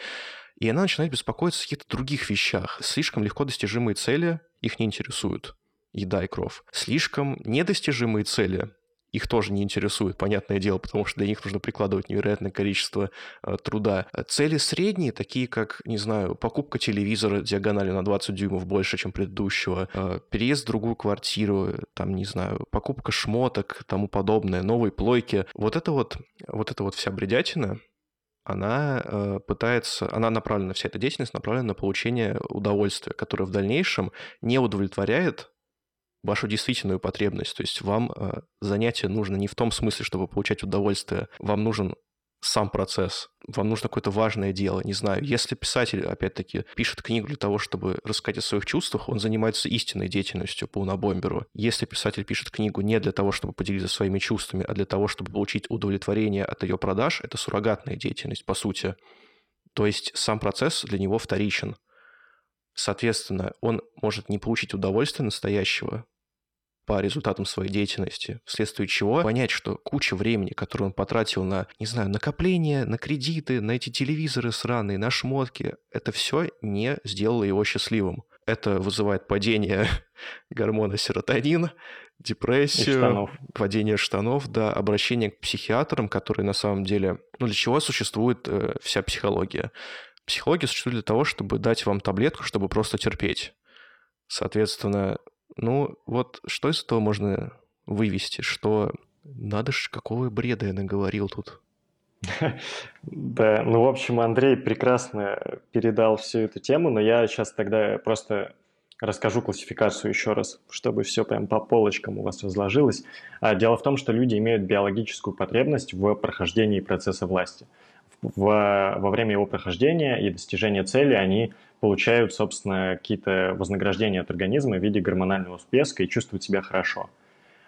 И она начинает беспокоиться о каких-то других вещах. Слишком легко достижимые цели их не интересуют. Еда и кровь. Слишком недостижимые цели их тоже не интересует, понятное дело, потому что для них нужно прикладывать невероятное количество э, труда. Цели средние, такие как, не знаю, покупка телевизора диагональю на 20 дюймов больше, чем предыдущего, э, переезд в другую квартиру, там, не знаю, покупка шмоток, тому подобное, новые плойки. Вот это вот, вот это вот вся бредятина, она э, пытается, она направлена, вся эта деятельность направлена на получение удовольствия, которое в дальнейшем не удовлетворяет вашу действительную потребность. То есть вам э, занятие нужно не в том смысле, чтобы получать удовольствие. Вам нужен сам процесс. Вам нужно какое-то важное дело, не знаю. Если писатель, опять-таки, пишет книгу для того, чтобы рассказать о своих чувствах, он занимается истинной деятельностью по унабомберу. Если писатель пишет книгу не для того, чтобы поделиться своими чувствами, а для того, чтобы получить удовлетворение от ее продаж, это суррогатная деятельность, по сути. То есть сам процесс для него вторичен. Соответственно, он может не получить удовольствия настоящего по результатам своей деятельности, вследствие чего понять, что куча времени, которую он потратил на, не знаю, накопление, на кредиты, на эти телевизоры сраные, на шмотки, это все не сделало его счастливым. это вызывает падение гормона серотонин, депрессию, штанов. падение штанов, да, обращение к психиатрам, которые на самом деле... Ну, для чего существует э, вся психология? Психология существует для того, чтобы дать вам таблетку, чтобы просто терпеть. Соответственно, ну, вот что из этого можно вывести? Что надо ж, какого бреда я наговорил тут? Да, ну, в общем, Андрей прекрасно передал всю эту тему, но я сейчас тогда просто расскажу классификацию еще раз, чтобы все прям по полочкам у вас разложилось. А, дело в том, что люди имеют биологическую потребность в прохождении процесса власти. В, во время его прохождения и достижения цели они получают, собственно, какие-то вознаграждения от организма в виде гормонального всплеска и чувствуют себя хорошо.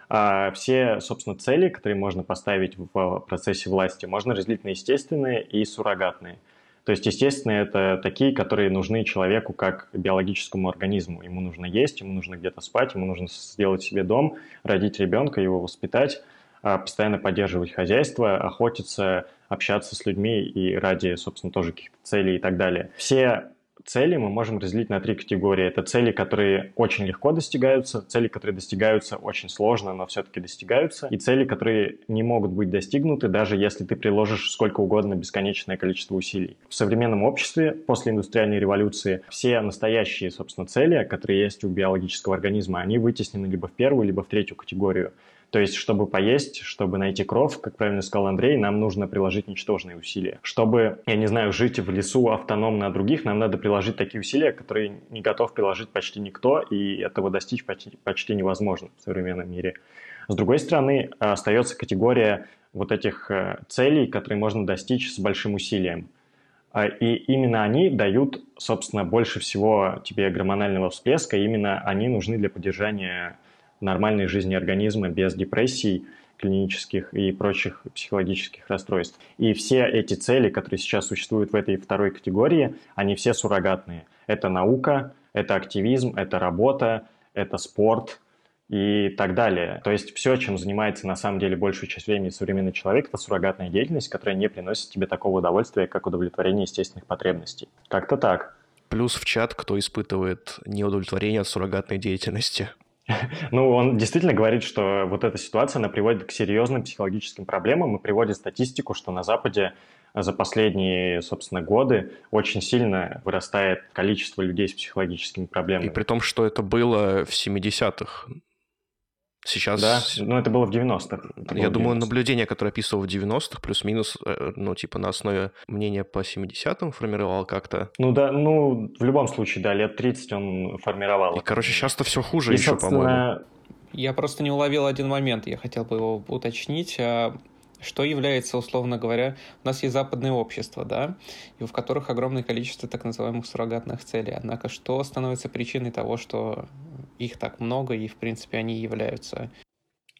А все, собственно, цели, которые можно поставить в процессе власти, можно разделить на естественные и суррогатные. То есть, естественно, это такие, которые нужны человеку как биологическому организму. Ему нужно есть, ему нужно где-то спать, ему нужно сделать себе дом, родить ребенка, его воспитать, а, постоянно поддерживать хозяйство, охотиться, общаться с людьми и ради, собственно, тоже каких-то целей и так далее. Все цели мы можем разделить на три категории. Это цели, которые очень легко достигаются, цели, которые достигаются очень сложно, но все-таки достигаются, и цели, которые не могут быть достигнуты, даже если ты приложишь сколько угодно бесконечное количество усилий. В современном обществе после индустриальной революции все настоящие, собственно, цели, которые есть у биологического организма, они вытеснены либо в первую, либо в третью категорию. То есть, чтобы поесть, чтобы найти кров, как правильно сказал Андрей, нам нужно приложить ничтожные усилия. Чтобы, я не знаю, жить в лесу автономно от других, нам надо приложить такие усилия, которые не готов приложить почти никто, и этого достичь почти, почти невозможно в современном мире. С другой стороны, остается категория вот этих э, целей, которые можно достичь с большим усилием. А, и именно они дают, собственно, больше всего тебе гормонального всплеска, именно они нужны для поддержания нормальной жизни организма без депрессий клинических и прочих психологических расстройств. И все эти цели, которые сейчас существуют в этой второй категории, они все суррогатные. Это наука, это активизм, это работа, это спорт и так далее. То есть все, чем занимается на самом деле большую часть времени современный человек, это суррогатная деятельность, которая не приносит тебе такого удовольствия, как удовлетворение естественных потребностей. Как-то так. Плюс в чат, кто испытывает неудовлетворение от суррогатной деятельности. Ну, он действительно говорит, что вот эта ситуация, она приводит к серьезным психологическим проблемам и приводит статистику, что на Западе за последние, собственно, годы очень сильно вырастает количество людей с психологическими проблемами. И при том, что это было в 70-х. Сейчас... Да, ну это было в 90-х. Я думаю, 90 наблюдение, которое описывал в 90-х, плюс-минус, э, ну, типа на основе мнения по 70-м формировал как-то. Ну да, ну, в любом случае, да, лет 30 он формировал. И, короче, сейчас-то все хуже И, еще, по-моему. Я просто не уловил один момент, я хотел бы его уточнить. А что является, условно говоря, у нас есть западное общество, да, и в которых огромное количество так называемых суррогатных целей. Однако что становится причиной того, что их так много, и, в принципе, они являются.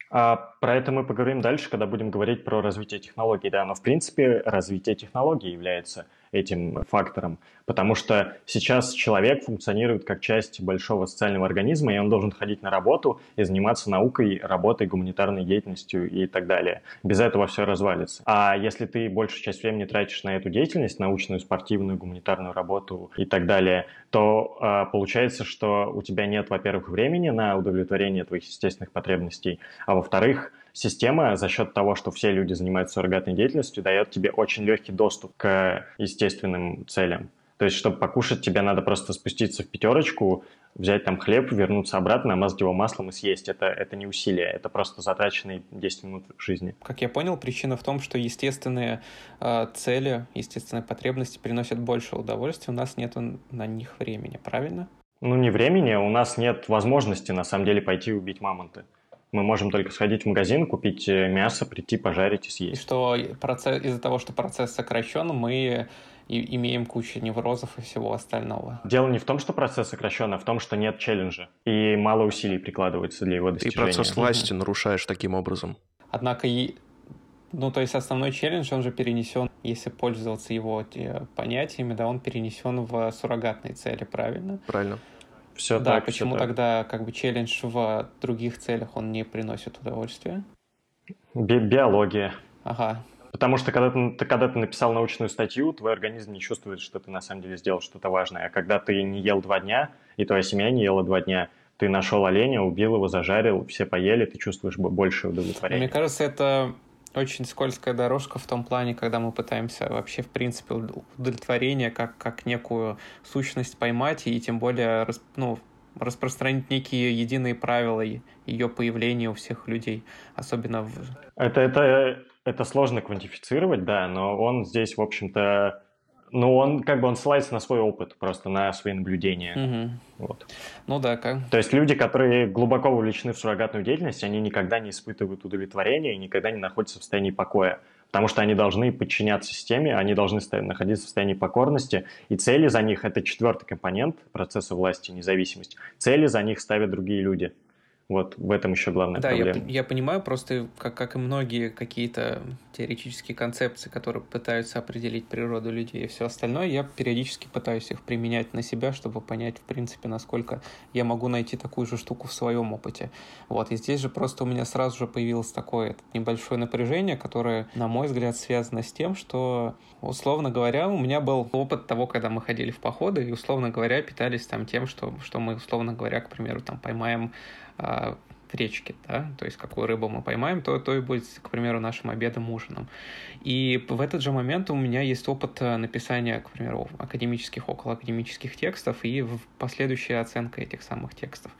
А про это мы поговорим дальше, когда будем говорить про развитие технологий, да, но в принципе развитие технологий является этим фактором, потому что сейчас человек функционирует как часть большого социального организма, и он должен ходить на работу и заниматься наукой, работой, гуманитарной деятельностью и так далее. Без этого все развалится. А если ты большую часть времени тратишь на эту деятельность, научную, спортивную, гуманитарную работу и так далее, то э, получается, что у тебя нет, во-первых, времени на удовлетворение твоих естественных потребностей, а во-вторых, система за счет того, что все люди занимаются суррогатной деятельностью, дает тебе очень легкий доступ к естественным целям. То есть, чтобы покушать, тебе надо просто спуститься в пятерочку, взять там хлеб, вернуться обратно, намазать его маслом и съесть. Это, это не усилие, это просто затраченные 10 минут жизни. Как я понял, причина в том, что естественные э, цели, естественные потребности приносят больше удовольствия, у нас нет на них времени, правильно? Ну, не времени, у нас нет возможности, на самом деле, пойти убить мамонты мы можем только сходить в магазин, купить э, мясо, прийти, пожарить и съесть. И что процесс, из-за того, что процесс сокращен, мы и имеем кучу неврозов и всего остального. Дело не в том, что процесс сокращен, а в том, что нет челленджа, и мало усилий прикладывается для его достижения. И процесс власти нарушаешь таким образом. Однако и ну, то есть основной челлендж, он же перенесен, если пользоваться его э, понятиями, да, он перенесен в суррогатные цели, правильно? Правильно. Все да, так, почему тогда как бы челлендж в других целях он не приносит удовольствия? Би биология. Ага. Потому что когда ты, когда ты написал научную статью, твой организм не чувствует, что ты на самом деле сделал что-то важное. А когда ты не ел два дня, и твоя семья не ела два дня, ты нашел оленя, убил его, зажарил, все поели, ты чувствуешь больше удовлетворения. Мне кажется, это очень скользкая дорожка в том плане, когда мы пытаемся вообще, в принципе, удовлетворение как, как некую сущность поймать, и тем более ну, распространить некие единые правила ее появления у всех людей, особенно в... Это, это, это сложно квантифицировать, да, но он здесь, в общем-то, ну, он как бы он ссылается на свой опыт, просто на свои наблюдения. Угу. Вот. Ну да, как. То есть люди, которые глубоко увлечены в суррогатную деятельность, они никогда не испытывают удовлетворения и никогда не находятся в состоянии покоя. Потому что они должны подчиняться системе, они должны находиться в состоянии покорности, и цели за них – это четвертый компонент процесса власти, независимость. Цели за них ставят другие люди. Вот в этом еще главная да, проблема. Я, я понимаю, просто как, как и многие какие-то теоретические концепции, которые пытаются определить природу людей и все остальное, я периодически пытаюсь их применять на себя, чтобы понять, в принципе, насколько я могу найти такую же штуку в своем опыте. Вот, и здесь же просто у меня сразу же появилось такое небольшое напряжение, которое, на мой взгляд, связано с тем, что, условно говоря, у меня был опыт того, когда мы ходили в походы, и, условно говоря, питались там тем, что, что мы, условно говоря, к примеру, там поймаем речке, да, то есть какую рыбу мы поймаем, то, то и будет, к примеру, нашим обедом, ужином. И в этот же момент у меня есть опыт э, написания, к примеру, академических, околоакадемических текстов и последующая оценка этих самых текстов.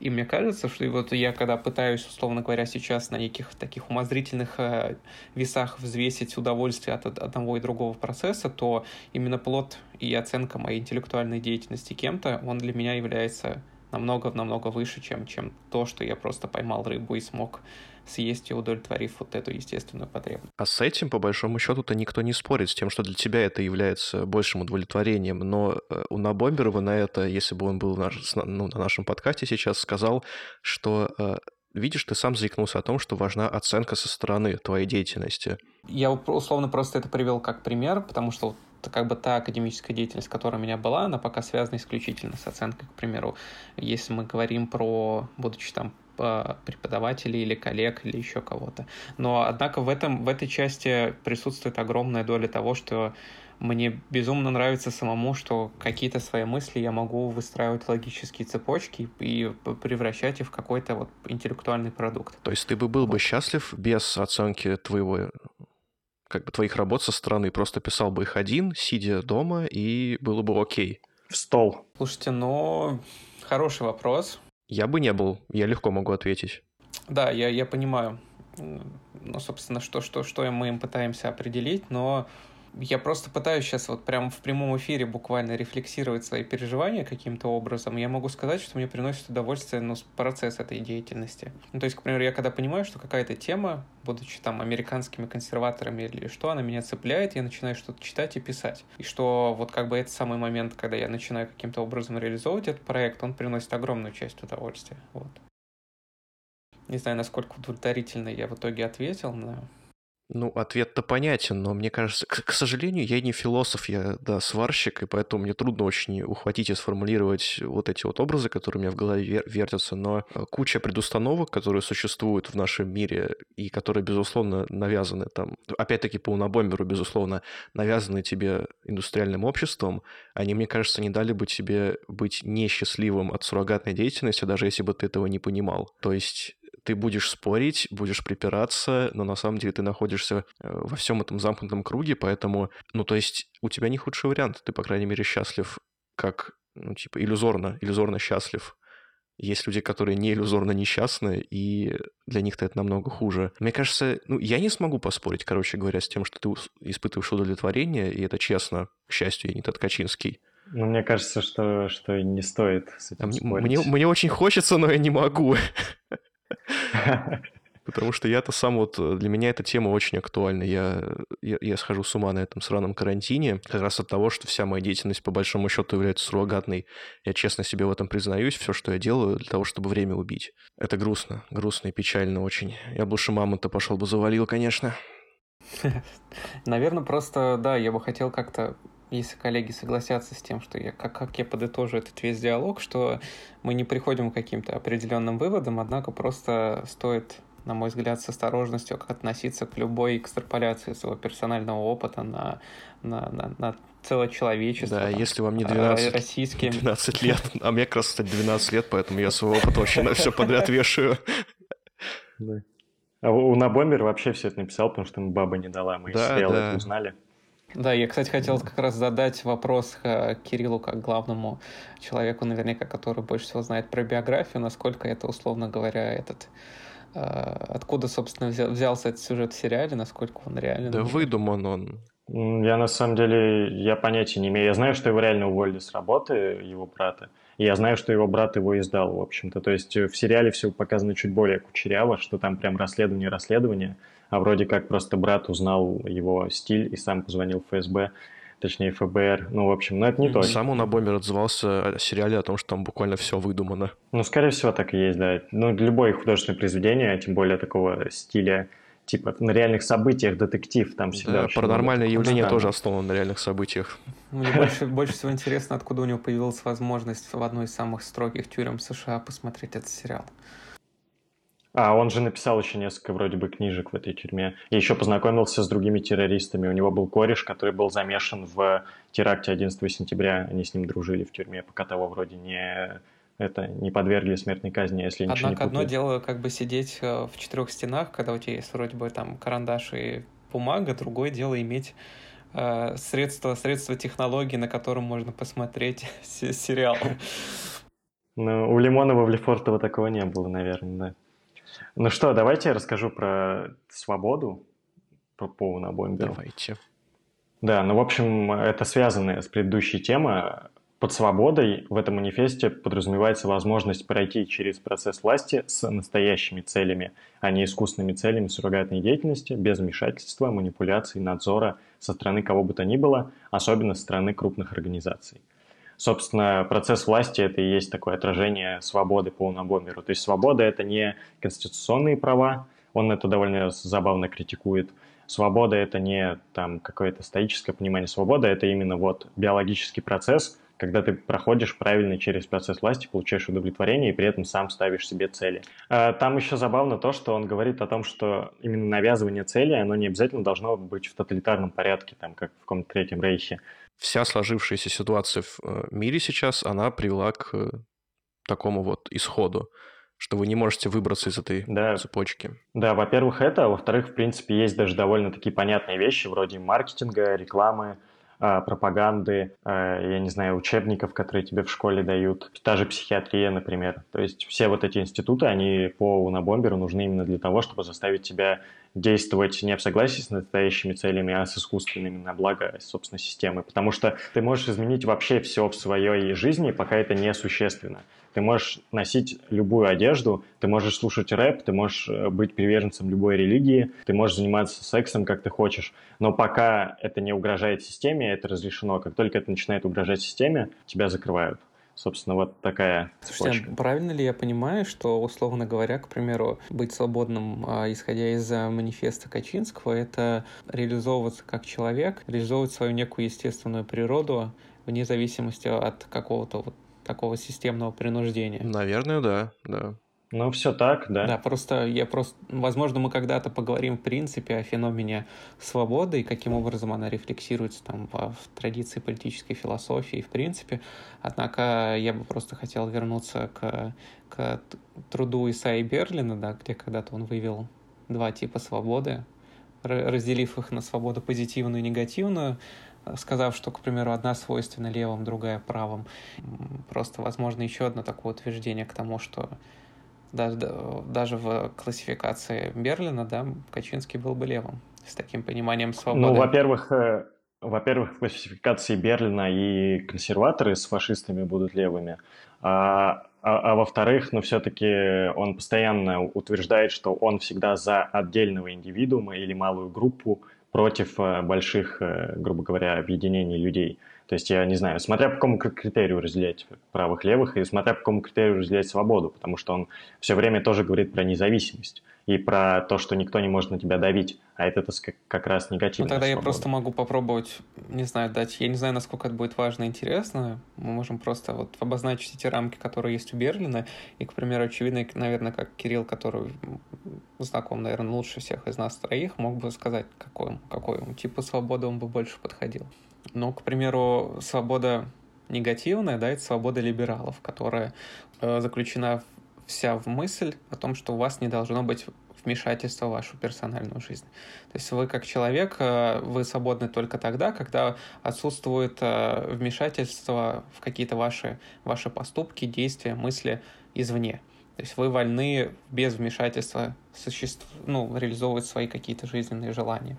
И мне кажется, что вот я когда пытаюсь, условно говоря, сейчас на неких таких умозрительных э, весах взвесить удовольствие от одного и другого процесса, то именно плод и оценка моей интеллектуальной деятельности кем-то, он для меня является намного-намного выше, чем, чем то, что я просто поймал рыбу и смог съесть ее, удовлетворив вот эту естественную потребность. А с этим, по большому счету-то, никто не спорит, с тем, что для тебя это является большим удовлетворением. Но э, у Набомберова на это, если бы он был наш, ну, на нашем подкасте сейчас, сказал, что э, видишь, ты сам заикнулся о том, что важна оценка со стороны твоей деятельности. Я условно просто это привел как пример, потому что как бы та академическая деятельность, которая у меня была, она пока связана исключительно с оценкой, к примеру. Если мы говорим про, будучи там преподавателей или коллег или еще кого-то. Но, однако, в, этом, в этой части присутствует огромная доля того, что мне безумно нравится самому, что какие-то свои мысли я могу выстраивать логические цепочки и превращать их в какой-то вот интеллектуальный продукт. То есть ты бы был бы счастлив без оценки твоего как бы твоих работ со стороны, просто писал бы их один, сидя дома, и было бы окей. В стол. Слушайте, ну, хороший вопрос. Я бы не был, я легко могу ответить. Да, я, я понимаю, ну, собственно, что, что, что мы им пытаемся определить, но я просто пытаюсь сейчас вот прям в прямом эфире буквально рефлексировать свои переживания каким-то образом. Я могу сказать, что мне приносит удовольствие ну, процесс этой деятельности. Ну, то есть, к примеру, я когда понимаю, что какая-то тема, будучи там американскими консерваторами или что, она меня цепляет, я начинаю что-то читать и писать. И что вот как бы это самый момент, когда я начинаю каким-то образом реализовывать этот проект, он приносит огромную часть удовольствия. Вот. Не знаю, насколько удовлетворительно я в итоге ответил, но... Ну, ответ-то понятен, но мне кажется, к, к сожалению, я не философ, я, да, сварщик, и поэтому мне трудно очень ухватить и сформулировать вот эти вот образы, которые у меня в голове вер- вертятся, но э, куча предустановок, которые существуют в нашем мире и которые, безусловно, навязаны там, опять-таки по унабомберу, безусловно, навязаны тебе индустриальным обществом, они, мне кажется, не дали бы тебе быть несчастливым от суррогатной деятельности, даже если бы ты этого не понимал. То есть ты будешь спорить, будешь припираться, но на самом деле ты находишься э, во всем этом замкнутом круге, поэтому, ну, то есть у тебя не худший вариант, ты, по крайней мере, счастлив, как, ну, типа, иллюзорно, иллюзорно счастлив. Есть люди, которые не иллюзорно несчастны, и для них-то это намного хуже. Мне кажется, ну, я не смогу поспорить, короче говоря, с тем, что ты испытываешь удовлетворение, и это честно. К счастью, я не Таткачинский. Ну, мне кажется, что, что не стоит с этим а спорить. Мне, мне очень хочется, но я не могу. Потому что я-то сам вот, э, для меня эта тема очень актуальна. Я, я, я схожу с ума на этом сраном карантине, как раз от того, что вся моя деятельность по большому счету является суррогатной. Я честно себе в этом признаюсь, все, что я делаю, для того, чтобы время убить. Это грустно, грустно и печально очень. Я бы лучше маму-то пошел бы завалил, конечно. Наверное, просто, да, я бы хотел как-то если коллеги согласятся с тем, что я, как, как я подытожу этот весь диалог, что мы не приходим к каким-то определенным выводам, однако просто стоит на мой взгляд, с осторожностью относиться к любой экстраполяции своего персонального опыта на, на, на, на целое человечество. Да, там, если вам не 12, российские... 12 лет, а мне как раз, кстати, 12 лет, поэтому я свой опыт вообще на все подряд вешаю. А у Набомбер вообще все это написал, потому что ему баба не дала, мы да, из да. это узнали. Да, я, кстати, хотел как раз задать вопрос э, Кириллу как главному человеку, наверняка, который больше всего знает про биографию, насколько это, условно говоря, этот э, откуда, собственно, взялся этот сюжет в сериале, насколько он реален. Да выдуман он. Я на самом деле, я понятия не имею. Я знаю, что его реально уволили с работы, его брата. И я знаю, что его брат его издал, в общем-то. То есть в сериале все показано чуть более кучеряво, что там прям расследование-расследование а вроде как просто брат узнал его стиль и сам позвонил в ФСБ, точнее ФБР. Ну, в общем, ну это не то. Сам он на Бомбер отзывался о сериале о том, что там буквально все выдумано. Ну, скорее всего, так и есть, да. Ну, любое художественное произведение, тем более такого стиля, типа на реальных событиях детектив там всегда. Да, паранормальное явление тоже основано на реальных событиях. Мне больше, больше всего интересно, откуда у него появилась возможность в одной из самых строгих тюрем США посмотреть этот сериал. А, он же написал еще несколько вроде бы книжек в этой тюрьме. И еще познакомился с другими террористами. У него был кореш, который был замешан в теракте 11 сентября. Они с ним дружили в тюрьме, пока того вроде не это не подвергли смертной казни, если Однако ничего не одно дело как бы сидеть э, в четырех стенах, когда у тебя есть вроде бы там карандаш и бумага, другое дело иметь э, средства, средства технологии, на котором можно посмотреть сериал. Ну, у Лимонова в Лефортово такого не было, наверное, да. Ну что, давайте я расскажу про свободу, про Поуна Бомбера. Давайте. Да, ну, в общем, это связанная с предыдущей темой. Под свободой в этом манифесте подразумевается возможность пройти через процесс власти с настоящими целями, а не искусственными целями суррогатной деятельности, без вмешательства, манипуляций, надзора со стороны кого бы то ни было, особенно со стороны крупных организаций. Собственно, процесс власти – это и есть такое отражение свободы по Унабомеру. То есть свобода – это не конституционные права, он это довольно забавно критикует. Свобода – это не там какое-то стоическое понимание свободы, это именно вот биологический процесс, когда ты проходишь правильно через процесс власти, получаешь удовлетворение и при этом сам ставишь себе цели. А, там еще забавно то, что он говорит о том, что именно навязывание цели, оно не обязательно должно быть в тоталитарном порядке, там, как в каком-то третьем рейхе вся сложившаяся ситуация в э, мире сейчас, она привела к э, такому вот исходу, что вы не можете выбраться из этой да. цепочки. Да, во-первых, это, а во-вторых, в принципе, есть даже довольно такие понятные вещи, вроде маркетинга, рекламы, а, пропаганды, а, я не знаю, учебников, которые тебе в школе дают, та же психиатрия, например. То есть все вот эти институты, они по Унабомберу нужны именно для того, чтобы заставить тебя действовать не в согласии с настоящими целями, а с искусственными на благо, собственно, системы. Потому что ты можешь изменить вообще все в своей жизни, пока это не существенно. Ты можешь носить любую одежду, ты можешь слушать рэп, ты можешь э, быть приверженцем любой религии, ты можешь заниматься сексом, как ты хочешь. Но пока это не угрожает системе, это разрешено. Как только это начинает угрожать системе, тебя закрывают. Собственно, вот такая Слушайте, цепочка. правильно ли я понимаю, что, условно говоря, к примеру, быть свободным, а, исходя из а, манифеста Качинского, это реализовываться как человек, реализовывать свою некую естественную природу, вне зависимости от какого-то вот такого системного принуждения? Наверное, да, да. Ну, все так, да. Да, просто я просто... Возможно, мы когда-то поговорим, в принципе, о феномене свободы и каким образом она рефлексируется там в, в традиции политической философии, в принципе. Однако я бы просто хотел вернуться к, к труду Исаи Берлина, да, где когда-то он вывел два типа свободы, разделив их на свободу позитивную и негативную, сказав, что, к примеру, одна свойственна левым, другая правым. Просто, возможно, еще одно такое утверждение к тому, что даже, даже в классификации Берлина, да, Качинский был бы левым с таким пониманием свободы. Ну, во-первых, э, во-первых, в классификации Берлина и консерваторы с фашистами будут левыми, а, а, а во-вторых, ну, все-таки он постоянно утверждает, что он всегда за отдельного индивидуума или малую группу против э, больших, э, грубо говоря, объединений людей. То есть я не знаю, смотря по какому критерию разделять правых-левых и смотря по какому критерию разделять свободу, потому что он все время тоже говорит про независимость. и про то, что никто не может на тебя давить, а это, как раз негативно. Ну, тогда свобода. я просто могу попробовать, не знаю, дать, я не знаю, насколько это будет важно и интересно, мы можем просто вот обозначить эти рамки, которые есть у Берлина, и, к примеру, очевидно, наверное, как Кирилл, который знаком, наверное, лучше всех из нас троих, мог бы сказать, какой, какой типу свободы он бы больше подходил. Ну, к примеру, свобода негативная, да, это свобода либералов, которая э, заключена вся в мысль о том, что у вас не должно быть вмешательства в вашу персональную жизнь. То есть вы как человек, э, вы свободны только тогда, когда отсутствует э, вмешательство в какие-то ваши, ваши поступки, действия, мысли извне. То есть вы вольны без вмешательства существ, ну, реализовывать свои какие-то жизненные желания.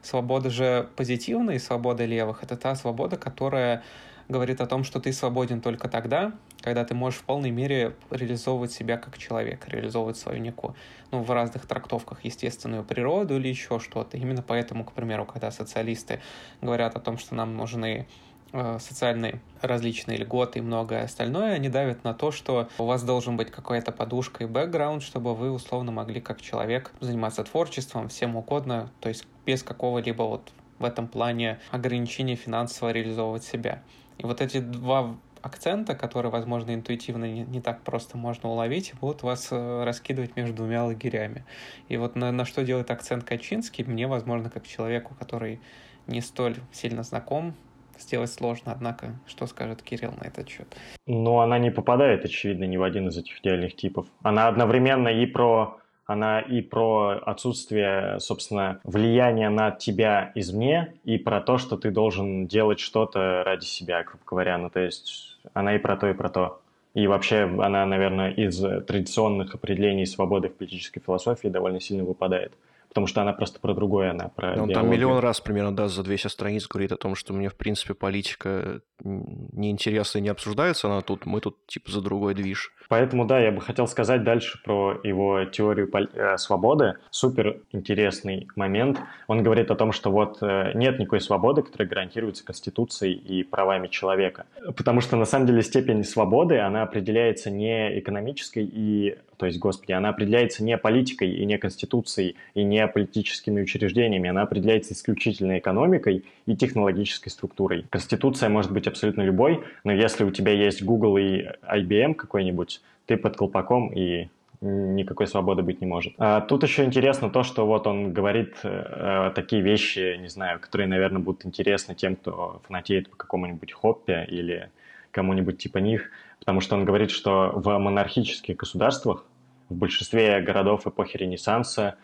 Свобода же позитивная и свобода левых — это та свобода, которая говорит о том, что ты свободен только тогда, когда ты можешь в полной мере реализовывать себя как человек, реализовывать свою некую, ну, в разных трактовках, естественную природу или еще что-то. Именно поэтому, к примеру, когда социалисты говорят о том, что нам нужны социальные различные льготы и многое остальное, они давят на то, что у вас должен быть какая-то подушка и бэкграунд, чтобы вы условно могли как человек заниматься творчеством, всем угодно, то есть без какого-либо вот в этом плане ограничения финансово реализовывать себя. И вот эти два акцента, которые, возможно, интуитивно не, не так просто можно уловить, будут вас э, раскидывать между двумя лагерями. И вот на, на что делает акцент Качинский, мне, возможно, как человеку, который не столь сильно знаком, сделать сложно. Однако, что скажет Кирилл на этот счет? Ну, она не попадает, очевидно, ни в один из этих идеальных типов. Она одновременно и про она и про отсутствие, собственно, влияния на тебя извне, и про то, что ты должен делать что-то ради себя, грубо говоря. Ну, то есть она и про то, и про то. И вообще она, наверное, из традиционных определений свободы в политической философии довольно сильно выпадает потому что она просто про другое, она про Он там миллион раз примерно, да, за 200 страниц говорит о том, что мне, в принципе, политика неинтересна и не обсуждается, она тут, мы тут, типа, за другой движ. Поэтому, да, я бы хотел сказать дальше про его теорию э, свободы. Супер интересный момент. Он говорит о том, что вот э, нет никакой свободы, которая гарантируется Конституцией и правами человека. Потому что, на самом деле, степень свободы, она определяется не экономической и то есть, господи, она определяется не политикой и не конституцией и не политическими учреждениями, она определяется исключительно экономикой и технологической структурой. Конституция может быть абсолютно любой, но если у тебя есть Google и IBM какой-нибудь, ты под колпаком и никакой свободы быть не может. А тут еще интересно то, что вот он говорит э, такие вещи, не знаю, которые, наверное, будут интересны тем, кто фанатеет по какому-нибудь хоппе или кому-нибудь типа них, потому что он говорит, что в монархических государствах, в большинстве городов эпохи Ренессанса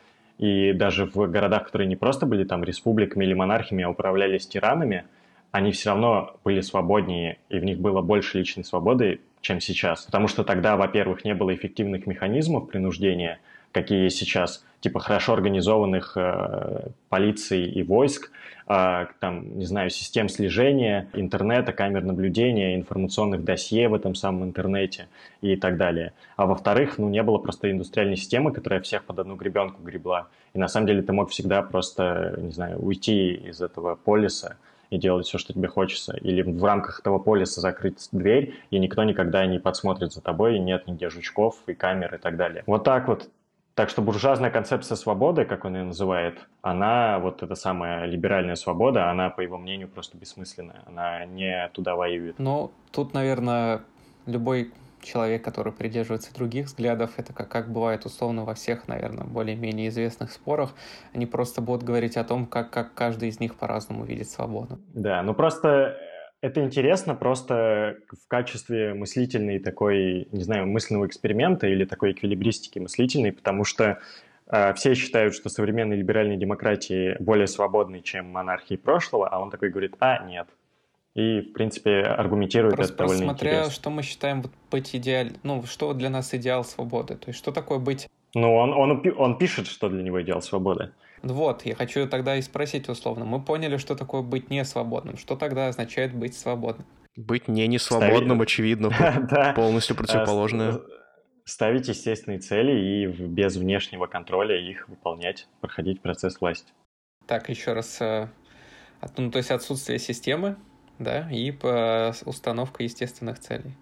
и даже в городах, которые не просто были там республиками или монархиями, а управлялись тиранами, они все равно были свободнее, и в них было больше личной свободы, чем сейчас. Потому что тогда, во-первых, не было эффективных механизмов принуждения, какие есть сейчас, типа хорошо организованных э, полиций и войск, э, там, не знаю, систем слежения, интернета, камер наблюдения, информационных досье в этом самом интернете и так далее. А во-вторых, ну, не было просто индустриальной системы, которая всех под одну гребенку гребла. И на самом деле ты мог всегда просто, не знаю, уйти из этого полиса, и делать все, что тебе хочется. Или в рамках этого полиса закрыть дверь, и никто никогда не подсмотрит за тобой, и нет нигде жучков и камер и так далее. Вот так вот так что буржуазная концепция свободы, как он ее называет, она, вот эта самая либеральная свобода, она, по его мнению, просто бессмысленная. Она не туда воюет. Ну, тут, наверное, любой человек, который придерживается других взглядов, это как, как бывает условно во всех, наверное, более-менее известных спорах, они просто будут говорить о том, как, как каждый из них по-разному видит свободу. Да, ну просто это интересно просто в качестве мыслительной такой, не знаю, мысленного эксперимента или такой эквилибристики мыслительной, потому что э, все считают, что современные либеральные демократии более свободны, чем монархии прошлого, а он такой говорит, а, нет. И, в принципе, аргументирует просто, это довольно смотря, интересно. что мы считаем вот быть идеаль... Ну, что для нас идеал свободы. То есть, что такое быть... Ну, он, он, он пишет, что для него идеал свободы. Вот, я хочу тогда и спросить условно. Мы поняли, что такое быть не свободным. Что тогда означает быть свободным? Быть не несвободным, Ставить... очевидно, полностью противоположное. Ставить естественные цели и без внешнего контроля их выполнять, проходить процесс власти. Так, еще раз. Э, ну, то есть отсутствие системы, да, и установка естественных целей.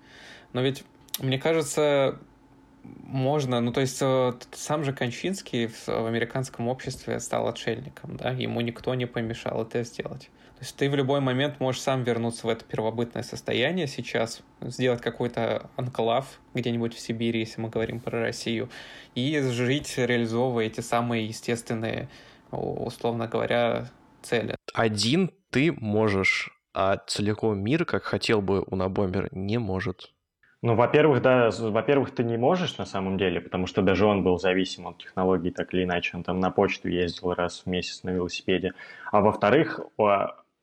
Но ведь, мне кажется, можно, ну то есть э, сам же Кончинский в, в американском обществе стал отшельником, да, ему никто не помешал это сделать. То есть ты в любой момент можешь сам вернуться в это первобытное состояние сейчас, сделать какой-то анклав где-нибудь в Сибири, если мы говорим про Россию, и жить, реализовывая эти самые естественные, условно говоря, цели. Один ты можешь, а целиком мир, как хотел бы у Набомбер, не может. Ну, во-первых, да, во-первых, ты не можешь на самом деле, потому что даже он был зависим от технологий так или иначе. Он там на почту ездил раз в месяц на велосипеде. А во-вторых,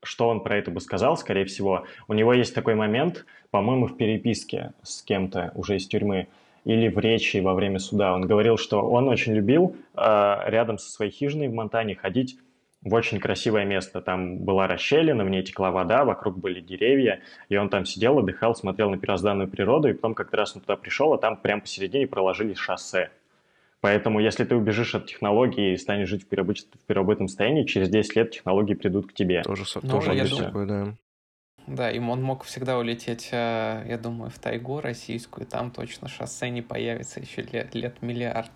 что он про это бы сказал, скорее всего. У него есть такой момент, по-моему, в переписке с кем-то уже из тюрьмы или в речи во время суда. Он говорил, что он очень любил э, рядом со своей хижиной в Монтане ходить в очень красивое место. Там была расщелина, в ней текла вода, вокруг были деревья, и он там сидел, отдыхал, смотрел на первозданную природу, и потом как-то раз он туда пришел, а там прямо посередине проложили шоссе. Поэтому, если ты убежишь от технологии и станешь жить в, первобыт... в первобытном состоянии, через 10 лет технологии придут к тебе. Тоже, ну, тоже я думаю, такое, да. Да, им он мог всегда улететь, э, я думаю, в тайгу российскую, там точно шоссе не появится еще лет, лет миллиард,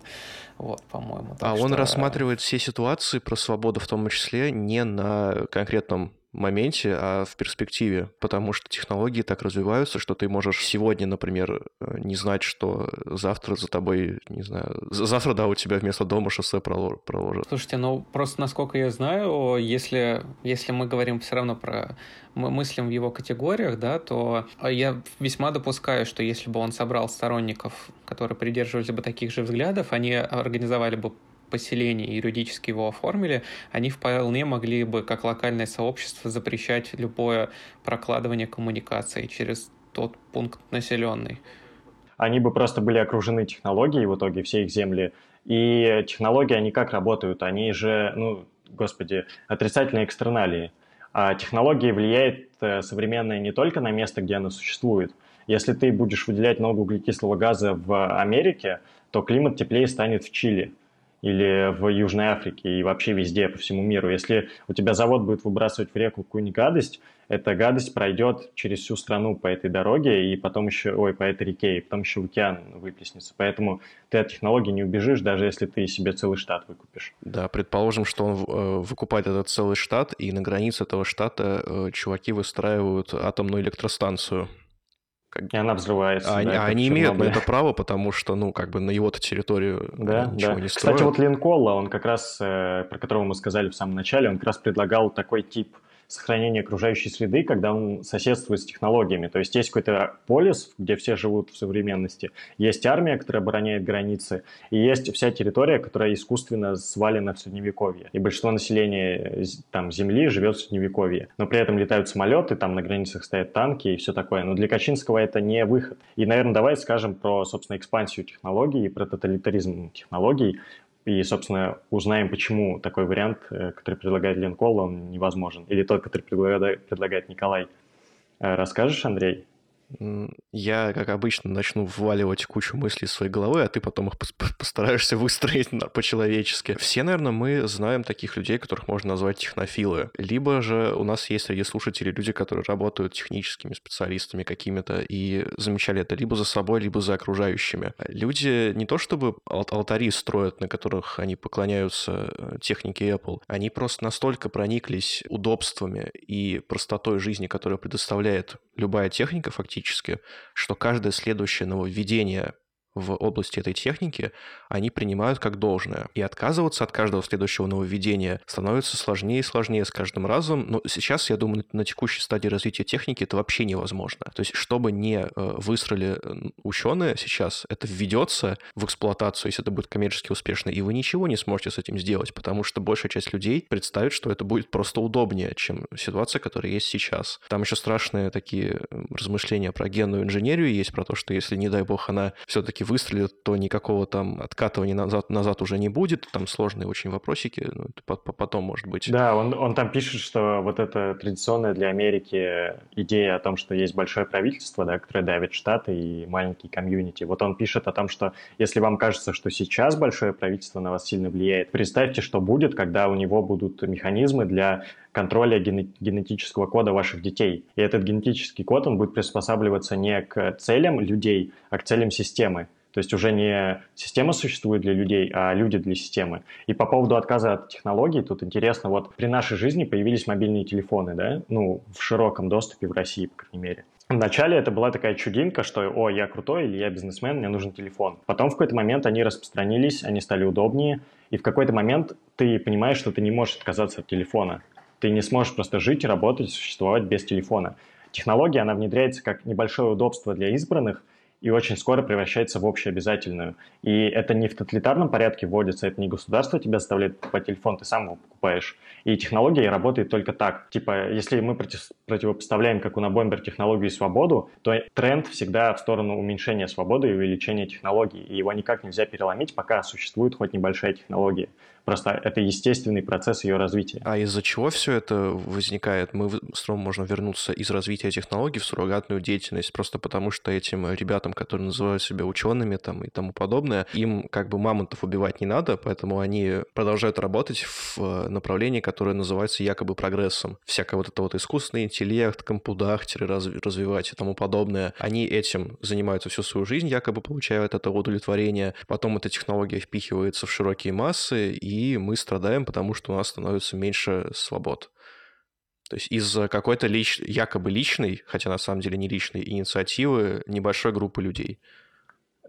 вот, по-моему. А что... он рассматривает все ситуации про свободу в том числе не на конкретном моменте, а в перспективе, потому что технологии так развиваются, что ты можешь сегодня, например, э, не знать, что завтра за тобой, не знаю, завтра, да, у тебя вместо дома шоссе проложат. Слушайте, ну просто насколько я знаю, если, если мы говорим все равно про мы мыслим в его категориях, да, то я весьма допускаю, что если бы он собрал сторонников, которые придерживались бы таких же взглядов, они организовали бы поселение юридически его оформили, они вполне могли бы, как локальное сообщество, запрещать любое прокладывание коммуникации через тот пункт населенный. Они бы просто были окружены технологией в итоге, все их земли. И технологии, они как работают? Они же, ну, господи, отрицательные экстерналии. А технологии влияет э, современная не только на место, где она существует. Если ты будешь выделять много углекислого газа в Америке, то климат теплее станет в Чили или в Южной Африке и вообще везде по всему миру. Если у тебя завод будет выбрасывать в реку какую-нибудь гадость, эта гадость пройдет через всю страну по этой дороге и потом еще, ой, по этой реке, и потом еще в океан выплеснется. Поэтому ты от технологий не убежишь, даже если ты себе целый штат выкупишь. Да, предположим, что он э, выкупает этот целый штат, и на границе этого штата э, чуваки выстраивают атомную электростанцию. И она взрывается. А, да, они имеют на это право, потому что, ну, как бы на его-то территорию да, ничего да. не строят. Кстати, вот Линколла, он как раз, э, про которого мы сказали в самом начале, он как раз предлагал такой тип сохранения окружающей среды, когда он соседствует с технологиями. То есть есть какой-то полис, где все живут в современности, есть армия, которая обороняет границы, и есть вся территория, которая искусственно свалена в Средневековье. И большинство населения там, Земли живет в Средневековье. Но при этом летают самолеты, там на границах стоят танки и все такое. Но для Качинского это не выход. И, наверное, давай скажем про, собственно, экспансию технологий и про тоталитаризм технологий. И, собственно, узнаем, почему такой вариант, э, который предлагает Ленкол, он невозможен. Или тот, который предлагает, предлагает Николай. Э, расскажешь, Андрей? Я, как обычно, начну вваливать кучу мыслей своей головы, а ты потом их постараешься выстроить по-человечески. Все, наверное, мы знаем таких людей, которых можно назвать технофилы. Либо же у нас есть среди слушателей люди, которые работают техническими специалистами какими-то и замечали это либо за собой, либо за окружающими. Люди не то чтобы алтари строят, на которых они поклоняются э, технике Apple, они просто настолько прониклись удобствами и простотой жизни, которую предоставляет любая техника фактически, что каждое следующее нововведение в области этой техники, они принимают как должное. И отказываться от каждого следующего нововведения становится сложнее и сложнее с каждым разом. Но сейчас, я думаю, на текущей стадии развития техники это вообще невозможно. То есть, чтобы не э, выстроили ученые сейчас, это введется в эксплуатацию, если это будет коммерчески успешно, и вы ничего не сможете с этим сделать, потому что большая часть людей представит, что это будет просто удобнее, чем ситуация, которая есть сейчас. Там еще страшные такие размышления про генную инженерию есть, про то, что если, не дай бог, она все-таки все-таки выстрелит, то никакого там откатывания назад, назад уже не будет. Там сложные очень вопросики, ну, потом, может быть. Да, он, он там пишет, что вот эта традиционная для Америки идея о том, что есть большое правительство, да, которое давит штаты и маленькие комьюнити. Вот он пишет о том, что если вам кажется, что сейчас большое правительство на вас сильно влияет, представьте, что будет, когда у него будут механизмы для контроля генетического кода ваших детей. И этот генетический код, он будет приспосабливаться не к целям людей, а к целям системы. То есть уже не система существует для людей, а люди для системы. И по поводу отказа от технологий, тут интересно, вот при нашей жизни появились мобильные телефоны, да, ну, в широком доступе в России, по крайней мере. Вначале это была такая чудинка, что «О, я крутой» или «Я бизнесмен, мне нужен телефон». Потом в какой-то момент они распространились, они стали удобнее, и в какой-то момент ты понимаешь, что ты не можешь отказаться от телефона. Ты не сможешь просто жить, работать, существовать без телефона. Технология, она внедряется как небольшое удобство для избранных, и очень скоро превращается в общеобязательную. И это не в тоталитарном порядке вводится, это не государство тебя заставляет покупать телефон, ты сам его покупаешь. И технология работает только так. Типа, если мы против, противопоставляем, как у Набомбер, технологию и свободу, то тренд всегда в сторону уменьшения свободы и увеличения технологий. И его никак нельзя переломить, пока существует хоть небольшая технология. Просто это естественный процесс ее развития. А из-за чего все это возникает? Мы с Ром можно вернуться из развития технологий в суррогатную деятельность, просто потому что этим ребятам, которые называют себя учеными там, и тому подобное, им как бы мамонтов убивать не надо, поэтому они продолжают работать в направлении, которое называется якобы прогрессом. Всякое вот это вот искусственный интеллект, компудахтеры развивать и тому подобное. Они этим занимаются всю свою жизнь, якобы получают это удовлетворение. Потом эта технология впихивается в широкие массы, и и мы страдаем, потому что у нас становится меньше свобод. То есть из-за какой-то лич... якобы личной, хотя на самом деле не личной инициативы небольшой группы людей.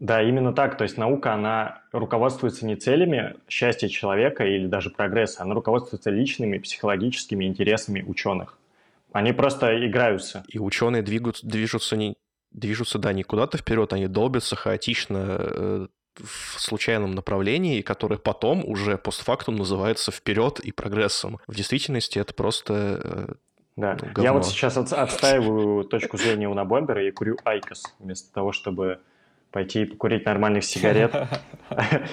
Да, именно так. То есть наука, она руководствуется не целями счастья человека или даже прогресса, она руководствуется личными психологическими интересами ученых. Они просто играются. И ученые двигаются, движутся, не, движутся, да, не куда-то вперед, они долбятся хаотично э, в случайном направлении, которое потом уже постфактум называется вперед и прогрессом. В действительности это просто э, да. Ну, Я вот сейчас от, отстаиваю точку зрения Унабомбера и курю IQOS вместо того, чтобы пойти и покурить нормальных сигарет.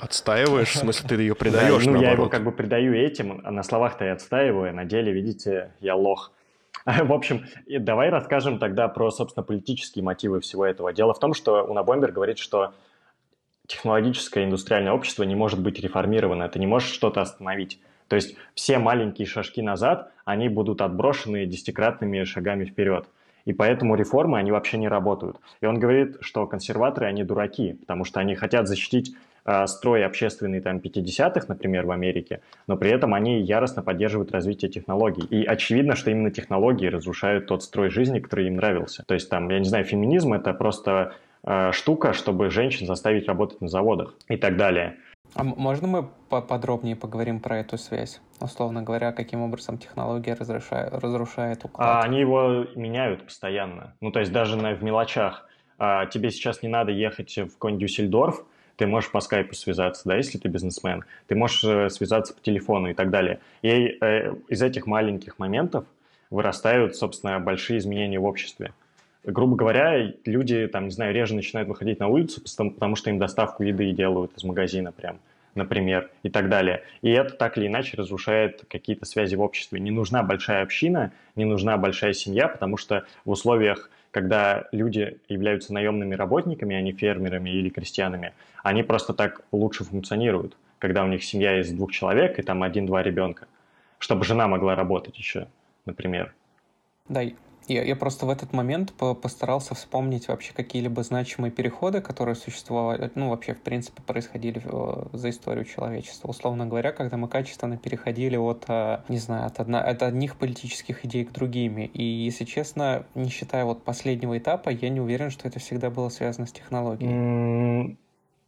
Отстаиваешь? В смысле, ты ее предаешь, да, Ну, я его как бы предаю этим, а на словах-то я отстаиваю, а на деле, видите, я лох. В общем, давай расскажем тогда про, собственно, политические мотивы всего этого. Дело в том, что Унабомбер говорит, что технологическое индустриальное общество не может быть реформировано, это не может что-то остановить. То есть все маленькие шажки назад, они будут отброшены десятикратными шагами вперед. И поэтому реформы, они вообще не работают. И он говорит, что консерваторы, они дураки, потому что они хотят защитить строй общественный там 50-х, например, в Америке, но при этом они яростно поддерживают развитие технологий. И очевидно, что именно технологии разрушают тот строй жизни, который им нравился. То есть там, я не знаю, феминизм — это просто э, штука, чтобы женщин заставить работать на заводах и так далее. А можно мы поподробнее поговорим про эту связь? Условно говоря, каким образом технология разрушает, разрушает уклад? А они его меняют постоянно. Ну, то есть даже на, в мелочах. А, тебе сейчас не надо ехать в какой-нибудь Дюссельдорф, ты можешь по скайпу связаться, да, если ты бизнесмен. Ты можешь э, связаться по телефону и так далее. И э, из этих маленьких моментов вырастают, собственно, большие изменения в обществе. Грубо говоря, люди, там, не знаю, реже начинают выходить на улицу, потому что им доставку еды делают из магазина прям например, и так далее. И это так или иначе разрушает какие-то связи в обществе. Не нужна большая община, не нужна большая семья, потому что в условиях, когда люди являются наемными работниками, а не фермерами или крестьянами, они просто так лучше функционируют, когда у них семья из двух человек и там один-два ребенка, чтобы жена могла работать еще, например. Да, я, я просто в этот момент постарался вспомнить вообще какие-либо значимые переходы, которые существовали, ну, вообще, в принципе, происходили э, за историю человечества. Условно говоря, когда мы качественно переходили от, э, не знаю, от, одна, от одних политических идей к другим. И, если честно, не считая вот последнего этапа, я не уверен, что это всегда было связано с технологией.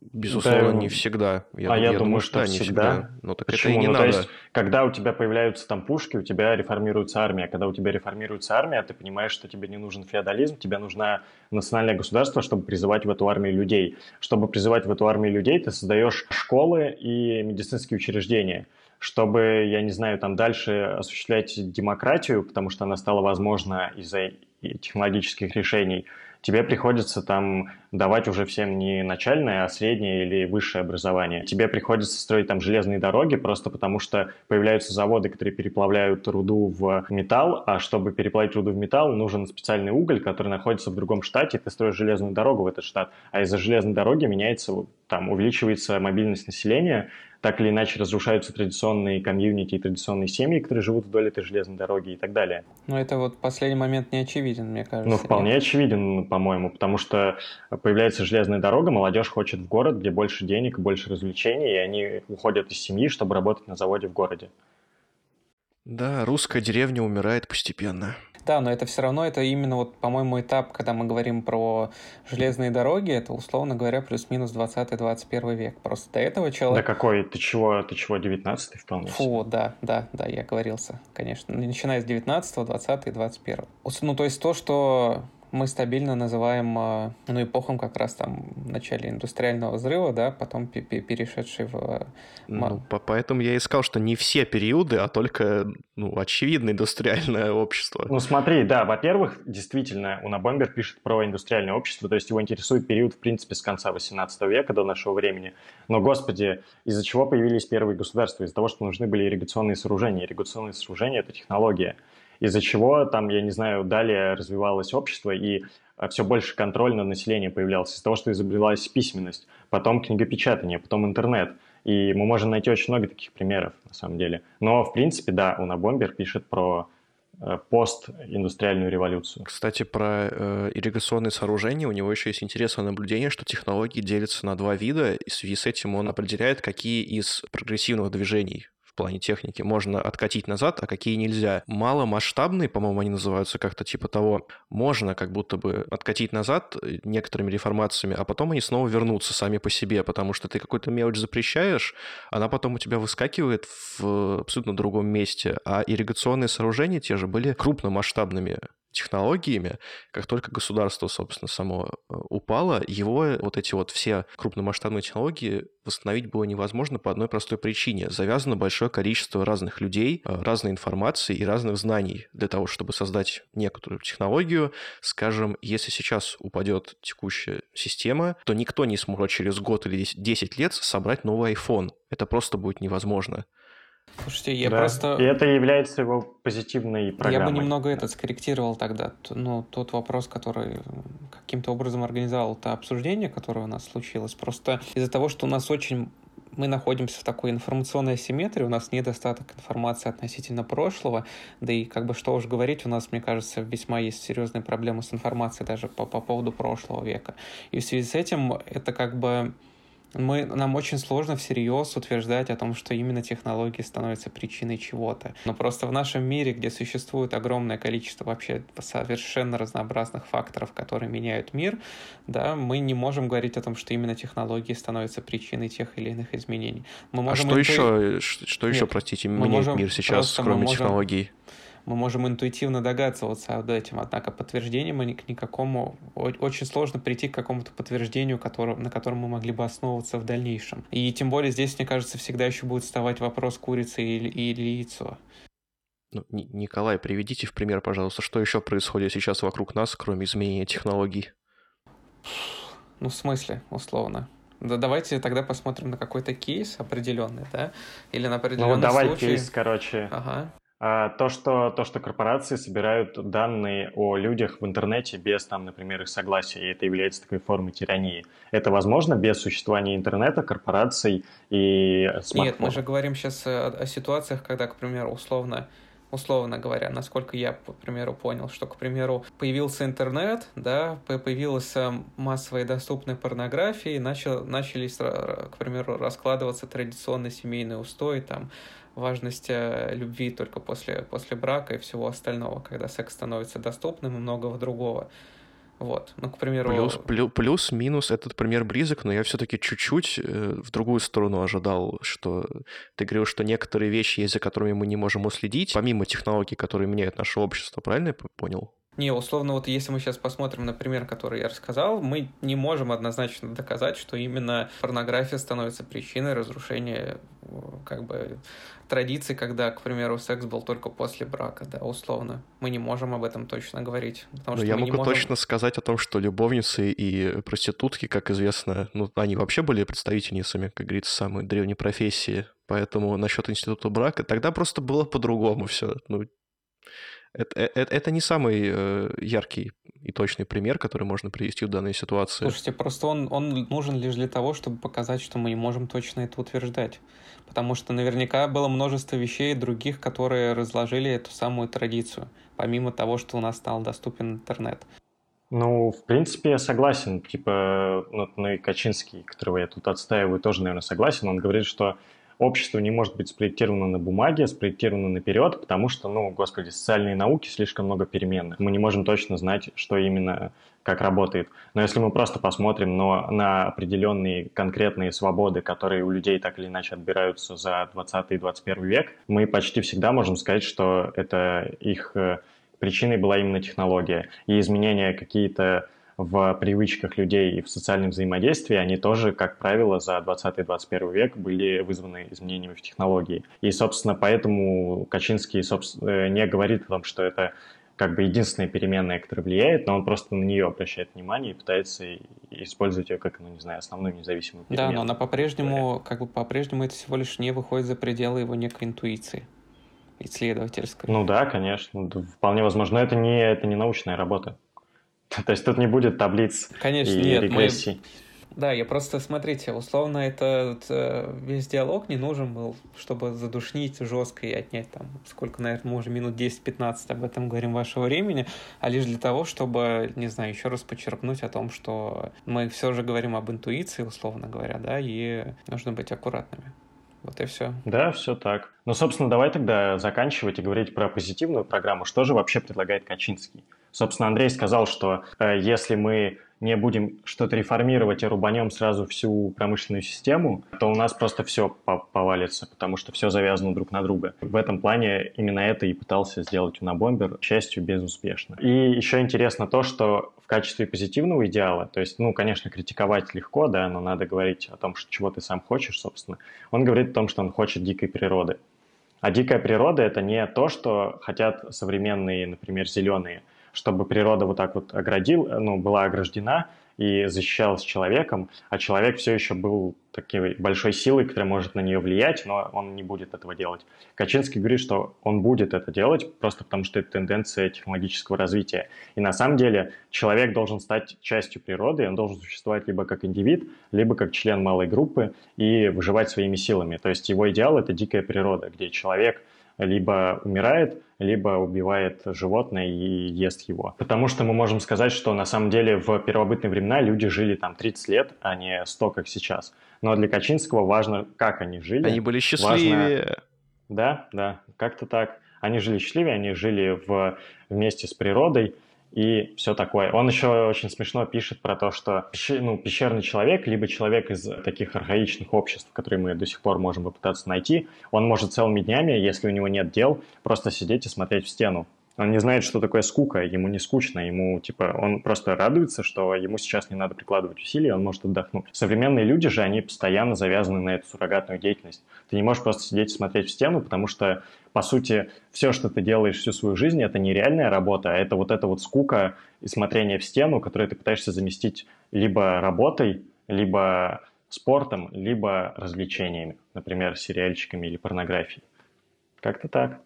Безусловно, да, не всегда. Я, а я, я думаю, думаю, что да, всегда. всегда. Но так Почему? это и не ну, надо. То есть, когда у тебя появляются там пушки, у тебя реформируется армия. Когда у тебя реформируется армия, ты понимаешь, что тебе не нужен феодализм, тебе нужно национальное государство, чтобы призывать в эту армию людей. Чтобы призывать в эту армию людей, ты создаешь школы и медицинские учреждения чтобы, я не знаю, там дальше осуществлять демократию, потому что она стала возможна из-за технологических решений, тебе приходится там давать уже всем не начальное, а среднее или высшее образование. Тебе приходится строить там железные дороги просто потому, что появляются заводы, которые переплавляют руду в металл, а чтобы переплавить руду в металл, нужен специальный уголь, который находится в другом штате, ты строишь железную дорогу в этот штат, а из-за железной дороги меняется там увеличивается мобильность населения, так или иначе разрушаются традиционные комьюнити и традиционные семьи, которые живут вдоль этой железной дороги и так далее. Ну, это вот последний момент не очевиден, мне кажется. Ну, вполне нет? очевиден, по-моему, потому что появляется железная дорога, молодежь хочет в город, где больше денег, больше развлечений, и они уходят из семьи, чтобы работать на заводе в городе. Да, русская деревня умирает постепенно. Да, но это все равно, это именно вот, по-моему, этап, когда мы говорим про железные дороги, это, условно говоря, плюс-минус 20-21 век. Просто до этого человек... Да какой? Ты чего, ты чего, 19 вполне Фу, да, да, да, я говорился, конечно. Начиная с 19 20 и 21 Ну, то есть то, что мы стабильно называем а, ну, эпохом как раз там в начале индустриального взрыва, да, потом перешедший в... Ну, поэтому я искал, что не все периоды, а только, ну, очевидно, индустриальное общество. Ну, смотри, да, во-первых, действительно, Унабомбер пишет про индустриальное общество, то есть его интересует период, в принципе, с конца 18 века до нашего времени. Но, господи, из-за чего появились первые государства? Из-за того, что нужны были ирригационные сооружения. Ирригационные сооружения — это технология из-за чего там, я не знаю, далее развивалось общество, и э, все больше контроль над населением появлялся из-за того, что изобрелась письменность, потом книгопечатание, потом интернет. И мы можем найти очень много таких примеров, на самом деле. Но, в принципе, да, Уна Бомбер пишет про э, постиндустриальную революцию. Кстати, про э, ирригационные сооружения у него еще есть интересное наблюдение, что технологии делятся на два вида, и в связи с этим он определяет, какие из прогрессивных движений плане техники можно откатить назад, а какие нельзя. Маломасштабные, по-моему, они называются как-то типа того, можно как будто бы откатить назад э, некоторыми реформациями, а потом они снова вернутся сами по себе, потому что ты какую-то мелочь запрещаешь, она потом у тебя выскакивает в абсолютно другом месте. А ирригационные сооружения те же были крупномасштабными технологиями, как только государство, собственно, само э, упало, его вот эти вот все крупномасштабные технологии восстановить было невозможно по одной простой причине. Завязано большое количество разных людей, э, разной информации и разных знаний для того, чтобы создать некоторую технологию. Скажем, если сейчас упадет текущая система, то никто не сможет через год или 10 лет собрать новый iPhone. Это просто будет невозможно. Слушайте, я да. просто... И это является его позитивной программой. Я бы немного этот скорректировал тогда. Ну, тот вопрос, который каким-то образом организовал это обсуждение, которое у нас случилось. Просто из-за того, что у нас очень мы находимся в такой информационной асимметрии, у нас недостаток информации относительно прошлого, да и как бы что уж говорить, у нас, мне кажется, весьма есть серьезные проблемы с информацией даже по, по поводу прошлого века. И в связи с этим это как бы мы, нам очень сложно всерьез утверждать о том, что именно технологии становятся причиной чего-то. Но просто в нашем мире, где существует огромное количество вообще совершенно разнообразных факторов, которые меняют мир, да, мы не можем говорить о том, что именно технологии становятся причиной тех или иных изменений. Мы а можем а что еще, что Нет, еще, простите, меняет мир сейчас, кроме можем... технологий? Мы можем интуитивно догадываться об этом, однако подтверждение мы к никакому... Очень сложно прийти к какому-то подтверждению, который, на котором мы могли бы основываться в дальнейшем. И тем более здесь, мне кажется, всегда еще будет вставать вопрос курицы или, или яйцо. Ну, Николай, приведите в пример, пожалуйста, что еще происходит сейчас вокруг нас, кроме изменения технологий? Ну, в смысле, условно? Да давайте тогда посмотрим на какой-то кейс определенный, да? Или на определенный ну, давай случай. кейс, короче. Ага. А, то, что, то, что корпорации собирают данные о людях в интернете без, там, например, их согласия, и это является такой формой тирании. Это возможно без существования интернета, корпораций и смартфонов? Нет, мы же говорим сейчас о, о ситуациях, когда, к примеру, условно, условно говоря, насколько я, к примеру, понял, что, к примеру, появился интернет, да, появилась массовая доступная порнография, и начал, начались, к примеру, раскладываться традиционный семейный устой, там, важность э, любви только после, после брака и всего остального, когда секс становится доступным и многого другого. Вот, ну, к примеру... Плюс, плюс, плюс минус этот пример близок, но я все-таки чуть-чуть э, в другую сторону ожидал, что ты говорил, что некоторые вещи есть, за которыми мы не можем уследить, помимо технологий, которые меняют наше общество, правильно я понял? Не, условно, вот если мы сейчас посмотрим на пример, который я рассказал, мы не можем однозначно доказать, что именно порнография становится причиной разрушения как бы традиций, когда, к примеру, секс был только после брака, да, условно. Мы не можем об этом точно говорить. Потому Но что я могу можем... точно сказать о том, что любовницы и проститутки, как известно, ну, они вообще были представительницами, как говорится, самой древней профессии. Поэтому насчет института брака тогда просто было по-другому все. Ну, Это, это, это не самый э, яркий и точный пример, который можно привести в данной ситуации. Слушайте, просто он, он нужен лишь для того, чтобы показать, что мы не можем точно это утверждать. Потому что наверняка было множество вещей других, которые разложили эту самую традицию, помимо того, что у нас стал доступен интернет. Ну, в принципе, я согласен. Типа, ну, ну и Качинский, которого я тут отстаиваю, тоже, наверное, согласен. Он говорит, что общество не может быть спроектировано на бумаге, спроектировано наперед, потому что, ну, господи, социальные науки слишком много переменных. Мы не можем точно знать, что именно как работает. Но если мы просто посмотрим но на определенные конкретные свободы, которые у людей так или иначе отбираются за 20 и 21 век, мы почти всегда можем сказать, что это их э, причиной была именно технология. И изменения какие-то в привычках людей и в социальном взаимодействии, они тоже, как правило, за 20-21 век были вызваны изменениями в технологии. И, собственно, поэтому Качинский собственно, не говорит о том, что это как бы единственная переменная, которая влияет, но он просто на нее обращает внимание и пытается использовать ее как, ну, не знаю, основную независимую переменную. Да, но она по-прежнему, как бы по-прежнему это всего лишь не выходит за пределы его некой интуиции исследовательской. Ну да, конечно, вполне возможно, но это не, это не научная работа. То есть тут не будет таблиц Конечно, и нет, регрессий. Мы... Да, я просто, смотрите, условно, этот э, весь диалог не нужен был, чтобы задушнить жестко и отнять там, сколько, наверное, мы уже минут 10-15 об этом говорим вашего времени, а лишь для того, чтобы, не знаю, еще раз подчеркнуть о том, что мы все же говорим об интуиции, условно говоря, да, и нужно быть аккуратными. Вот и все. Да, все так. Ну, собственно, давай тогда заканчивать и говорить про позитивную программу. Что же вообще предлагает Качинский? Собственно, Андрей сказал, что э, если мы не будем что-то реформировать и рубанем сразу всю промышленную систему, то у нас просто все повалится, потому что все завязано друг на друга. В этом плане именно это и пытался сделать Унабомбер, к счастью, безуспешно. И еще интересно то, что в качестве позитивного идеала, то есть, ну, конечно, критиковать легко, да, но надо говорить о том, что, чего ты сам хочешь, собственно. Он говорит о том, что он хочет дикой природы. А дикая природа – это не то, что хотят современные, например, зеленые – чтобы природа вот так вот оградил, ну, была ограждена и защищалась человеком, а человек все еще был такой большой силой, которая может на нее влиять, но он не будет этого делать. Качинский говорит, что он будет это делать, просто потому что это тенденция технологического развития. И на самом деле человек должен стать частью природы, он должен существовать либо как индивид, либо как член малой группы и выживать своими силами. То есть его идеал — это дикая природа, где человек — либо умирает, либо убивает животное и ест его. Потому что мы можем сказать, что на самом деле в первобытные времена люди жили там 30 лет, а не 100, как сейчас. Но для Качинского важно, как они жили. Они были счастливее. Важно... Да, да, как-то так. Они жили счастливее, они жили в... вместе с природой, и все такое. Он еще очень смешно пишет про то, что ну, пещерный человек, либо человек из таких архаичных обществ, которые мы до сих пор можем попытаться найти, он может целыми днями, если у него нет дел, просто сидеть и смотреть в стену. Он не знает, что такое скука, ему не скучно, ему, типа, он просто радуется, что ему сейчас не надо прикладывать усилий, он может отдохнуть. Современные люди же, они постоянно завязаны на эту суррогатную деятельность. Ты не можешь просто сидеть и смотреть в стену, потому что, по сути, все, что ты делаешь всю свою жизнь, это не реальная работа, а это вот эта вот скука и смотрение в стену, которую ты пытаешься заместить либо работой, либо спортом, либо развлечениями, например, сериальчиками или порнографией. Как-то так.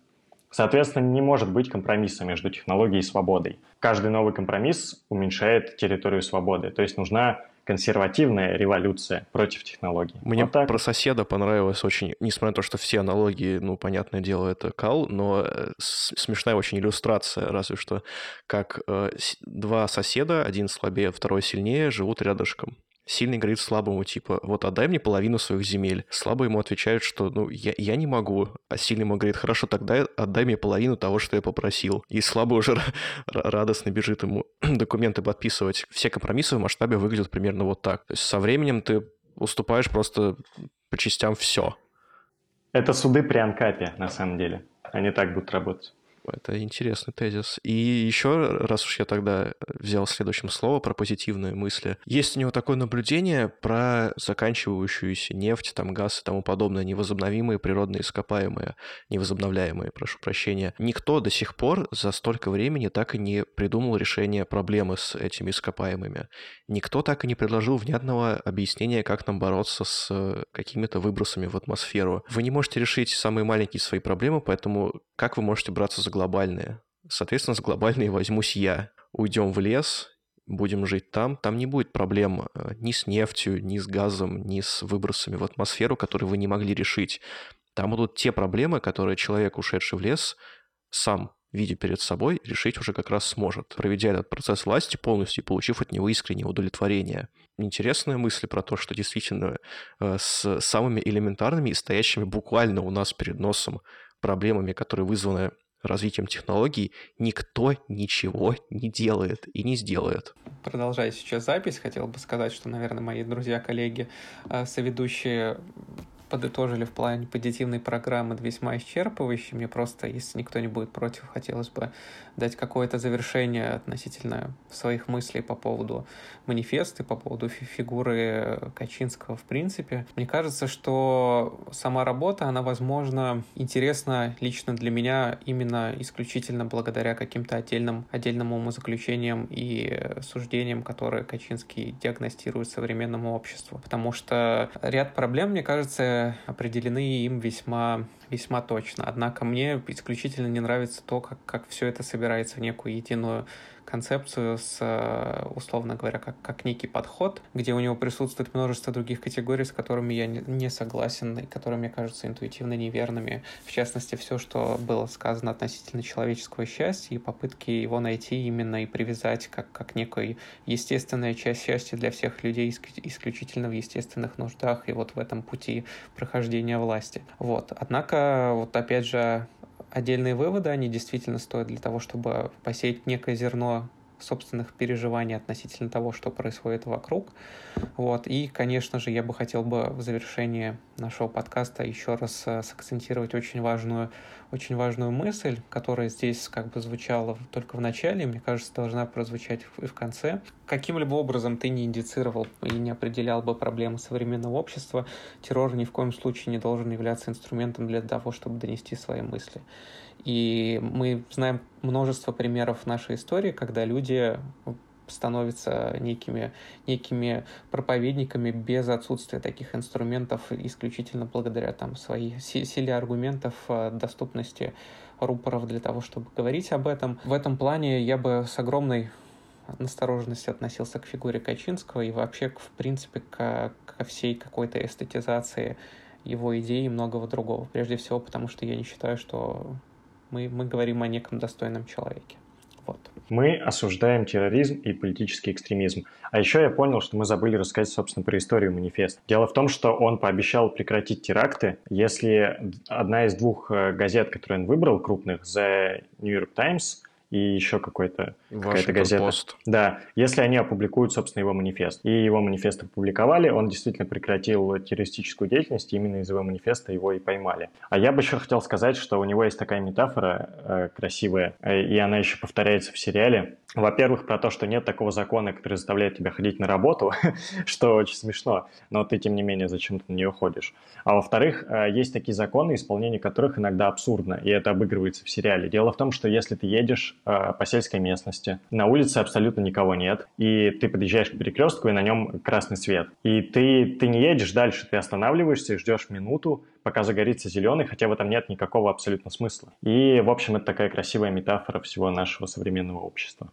Соответственно, не может быть компромисса между технологией и свободой. Каждый новый компромисс уменьшает территорию свободы. То есть нужна консервативная революция против технологий. Мне вот так. про соседа понравилось очень, несмотря на то, что все аналогии, ну, понятное дело, это кал, но э, смешная очень иллюстрация, разве что, как э, два соседа, один слабее, второй сильнее, живут рядышком. Сильный говорит слабому, типа, вот отдай мне половину своих земель. Слабый ему отвечает, что, ну, я, я не могу. А сильный ему говорит, хорошо, тогда отдай мне половину того, что я попросил. И слабый уже радостно бежит ему документы подписывать. Все компромиссы в масштабе выглядят примерно вот так. То есть со временем ты уступаешь просто по частям все. Это суды при анкапе, на самом деле. Они так будут работать. Это интересный тезис. И еще, раз уж я тогда взял следующим слово про позитивные мысли, есть у него такое наблюдение про заканчивающуюся нефть, там газ и тому подобное, невозобновимые природные ископаемые, невозобновляемые, прошу прощения. Никто до сих пор за столько времени так и не придумал решение проблемы с этими ископаемыми. Никто так и не предложил внятного объяснения, как нам бороться с какими-то выбросами в атмосферу. Вы не можете решить самые маленькие свои проблемы, поэтому как вы можете браться за глобальные? соответственно, с глобальной возьмусь я. Уйдем в лес, будем жить там, там не будет проблем э, ни с нефтью, ни с газом, ни с выбросами в атмосферу, которые вы не могли решить. Там будут те проблемы, которые человек, ушедший в лес, сам видя перед собой, решить уже как раз сможет, проведя этот процесс власти полностью и получив от него искреннее удовлетворение. Интересная мысль про то, что действительно э, с самыми элементарными и стоящими буквально у нас перед носом проблемами, которые вызваны развитием технологий, никто ничего не делает и не сделает. Продолжая сейчас запись, хотел бы сказать, что, наверное, мои друзья, коллеги, э, соведущие подытожили в плане позитивной программы весьма исчерпывающе. Мне просто, если никто не будет против, хотелось бы дать какое-то завершение относительно своих мыслей по поводу манифеста по поводу фигуры Качинского в принципе. Мне кажется, что сама работа, она, возможно, интересна лично для меня именно исключительно благодаря каким-то отдельным, отдельным умозаключениям и суждениям, которые Качинский диагностирует современному обществу. Потому что ряд проблем, мне кажется, определены им весьма весьма точно. Однако мне исключительно не нравится то, как, как все это собирается в некую единую концепцию с, э, условно говоря, как, как некий подход, где у него присутствует множество других категорий, с которыми я не, согласен и которые мне кажутся интуитивно неверными. В частности, все, что было сказано относительно человеческого счастья и попытки его найти именно и привязать как, как некую естественная часть счастья для всех людей исключительно в естественных нуждах и вот в этом пути прохождения власти. Вот. Однако, вот опять же, отдельные выводы, они действительно стоят для того, чтобы посеять некое зерно собственных переживаний относительно того, что происходит вокруг. Вот. И, конечно же, я бы хотел бы в завершении нашего подкаста еще раз э, сакцентировать очень важную, очень важную мысль, которая здесь как бы звучала только в начале, мне кажется, должна прозвучать и в конце. Каким-либо образом ты не индицировал и не определял бы проблемы современного общества, террор ни в коем случае не должен являться инструментом для того, чтобы донести свои мысли. И мы знаем множество примеров в нашей истории, когда люди становятся некими, некими проповедниками без отсутствия таких инструментов, исключительно благодаря там, своей силе аргументов, э, доступности рупоров для того, чтобы говорить об этом. В этом плане я бы с огромной настороженностью относился к фигуре Качинского и вообще, в принципе, ко, ко всей какой-то эстетизации его идей и многого другого. Прежде всего, потому что я не считаю, что мы, мы говорим о неком достойном человеке. Вот. Мы осуждаем терроризм и политический экстремизм. А еще я понял, что мы забыли рассказать, собственно, про историю манифеста. Дело в том, что он пообещал прекратить теракты, если одна из двух э, газет, которые он выбрал, крупных, The New York Times, и еще какой-то какая-то газета. Пост. Да, если они опубликуют, собственно, его манифест. И его манифест опубликовали, он действительно прекратил террористическую деятельность, и именно из его манифеста его и поймали. А я бы еще хотел сказать, что у него есть такая метафора э, красивая, э, и она еще повторяется в сериале. Во-первых, про то, что нет такого закона, который заставляет тебя ходить на работу, что очень смешно, но ты, тем не менее, зачем-то на нее ходишь. А во-вторых, э, есть такие законы, исполнение которых иногда абсурдно, и это обыгрывается в сериале. Дело в том, что если ты едешь по сельской местности, на улице абсолютно никого нет, и ты подъезжаешь к перекрестку, и на нем красный свет, и ты, ты не едешь дальше, ты останавливаешься и ждешь минуту, пока загорится зеленый, хотя в этом нет никакого абсолютно смысла. И, в общем, это такая красивая метафора всего нашего современного общества.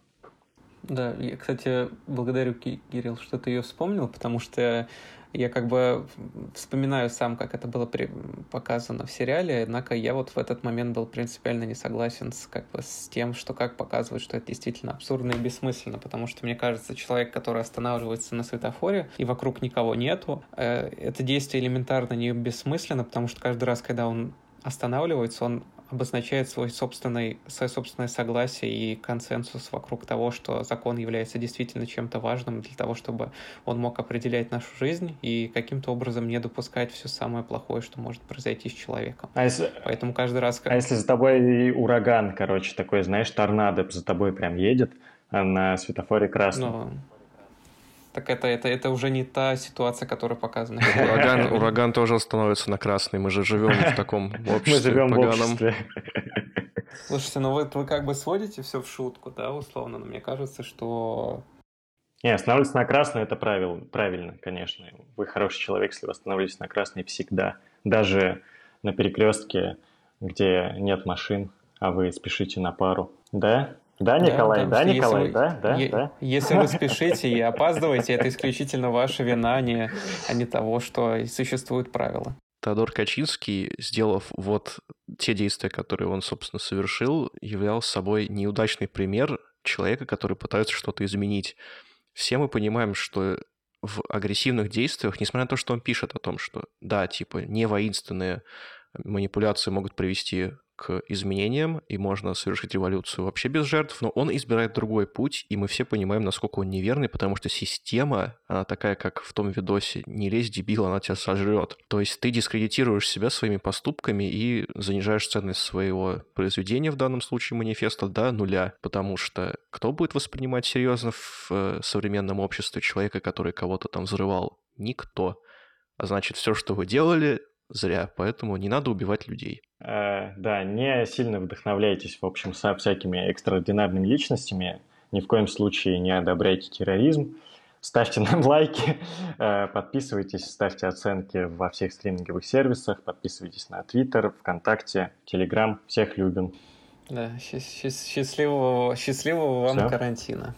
Да, я, кстати, благодарю, Кирилл, что ты ее вспомнил, потому что я как бы вспоминаю сам, как это было при... показано в сериале, однако я вот в этот момент был принципиально не согласен с, как бы, с тем, что как показывают, что это действительно абсурдно и бессмысленно, потому что, мне кажется, человек, который останавливается на светофоре, и вокруг никого нету, э, это действие элементарно не бессмысленно, потому что каждый раз, когда он останавливается, он обозначает свой собственный, свое собственное согласие и консенсус вокруг того, что закон является действительно чем-то важным для того, чтобы он мог определять нашу жизнь и каким-то образом не допускать все самое плохое, что может произойти с человеком. А если... Поэтому каждый раз... А если за тобой ураган, короче, такой, знаешь, торнадо за тобой прям едет а на светофоре красный? Ну, так это, это, это уже не та ситуация, которая показана. Ураган, ураган тоже становится на красный. Мы же живем в таком обществе. Мы живем поганом. в обществе. Слушайте, ну вы, вы как бы сводите все в шутку, да, условно, но мне кажется, что... Не, останавливаться на красный это правило, правильно, конечно. Вы хороший человек, если вы остановились на красный всегда. Даже на перекрестке, где нет машин, а вы спешите на пару. Да? Да, Николай, да, да Николай, вы, да, да, е- да. Если вы спешите и опаздываете, это исключительно ваша вина, а не, а не того, что существуют правила. Теодор Качинский, сделав вот те действия, которые он, собственно, совершил, являл собой неудачный пример человека, который пытается что-то изменить. Все мы понимаем, что в агрессивных действиях, несмотря на то, что он пишет о том, что да, типа, не воинственные манипуляции могут привести к изменениям, и можно совершить революцию вообще без жертв, но он избирает другой путь, и мы все понимаем, насколько он неверный, потому что система, она такая, как в том видосе, не лезь, дебил, она тебя сожрет. То есть ты дискредитируешь себя своими поступками и занижаешь ценность своего произведения, в данном случае манифеста, до нуля, потому что кто будет воспринимать серьезно в э, современном обществе человека, который кого-то там взрывал? Никто. А значит, все, что вы делали, зря, поэтому не надо убивать людей. Э, да, не сильно вдохновляйтесь, в общем, со всякими экстраординарными личностями, ни в коем случае не одобряйте терроризм, ставьте нам лайки, э, подписывайтесь, ставьте оценки во всех стриминговых сервисах, подписывайтесь на Твиттер, ВКонтакте, Телеграм, всех любим. Да, счастливого, счастливого вам Все. карантина.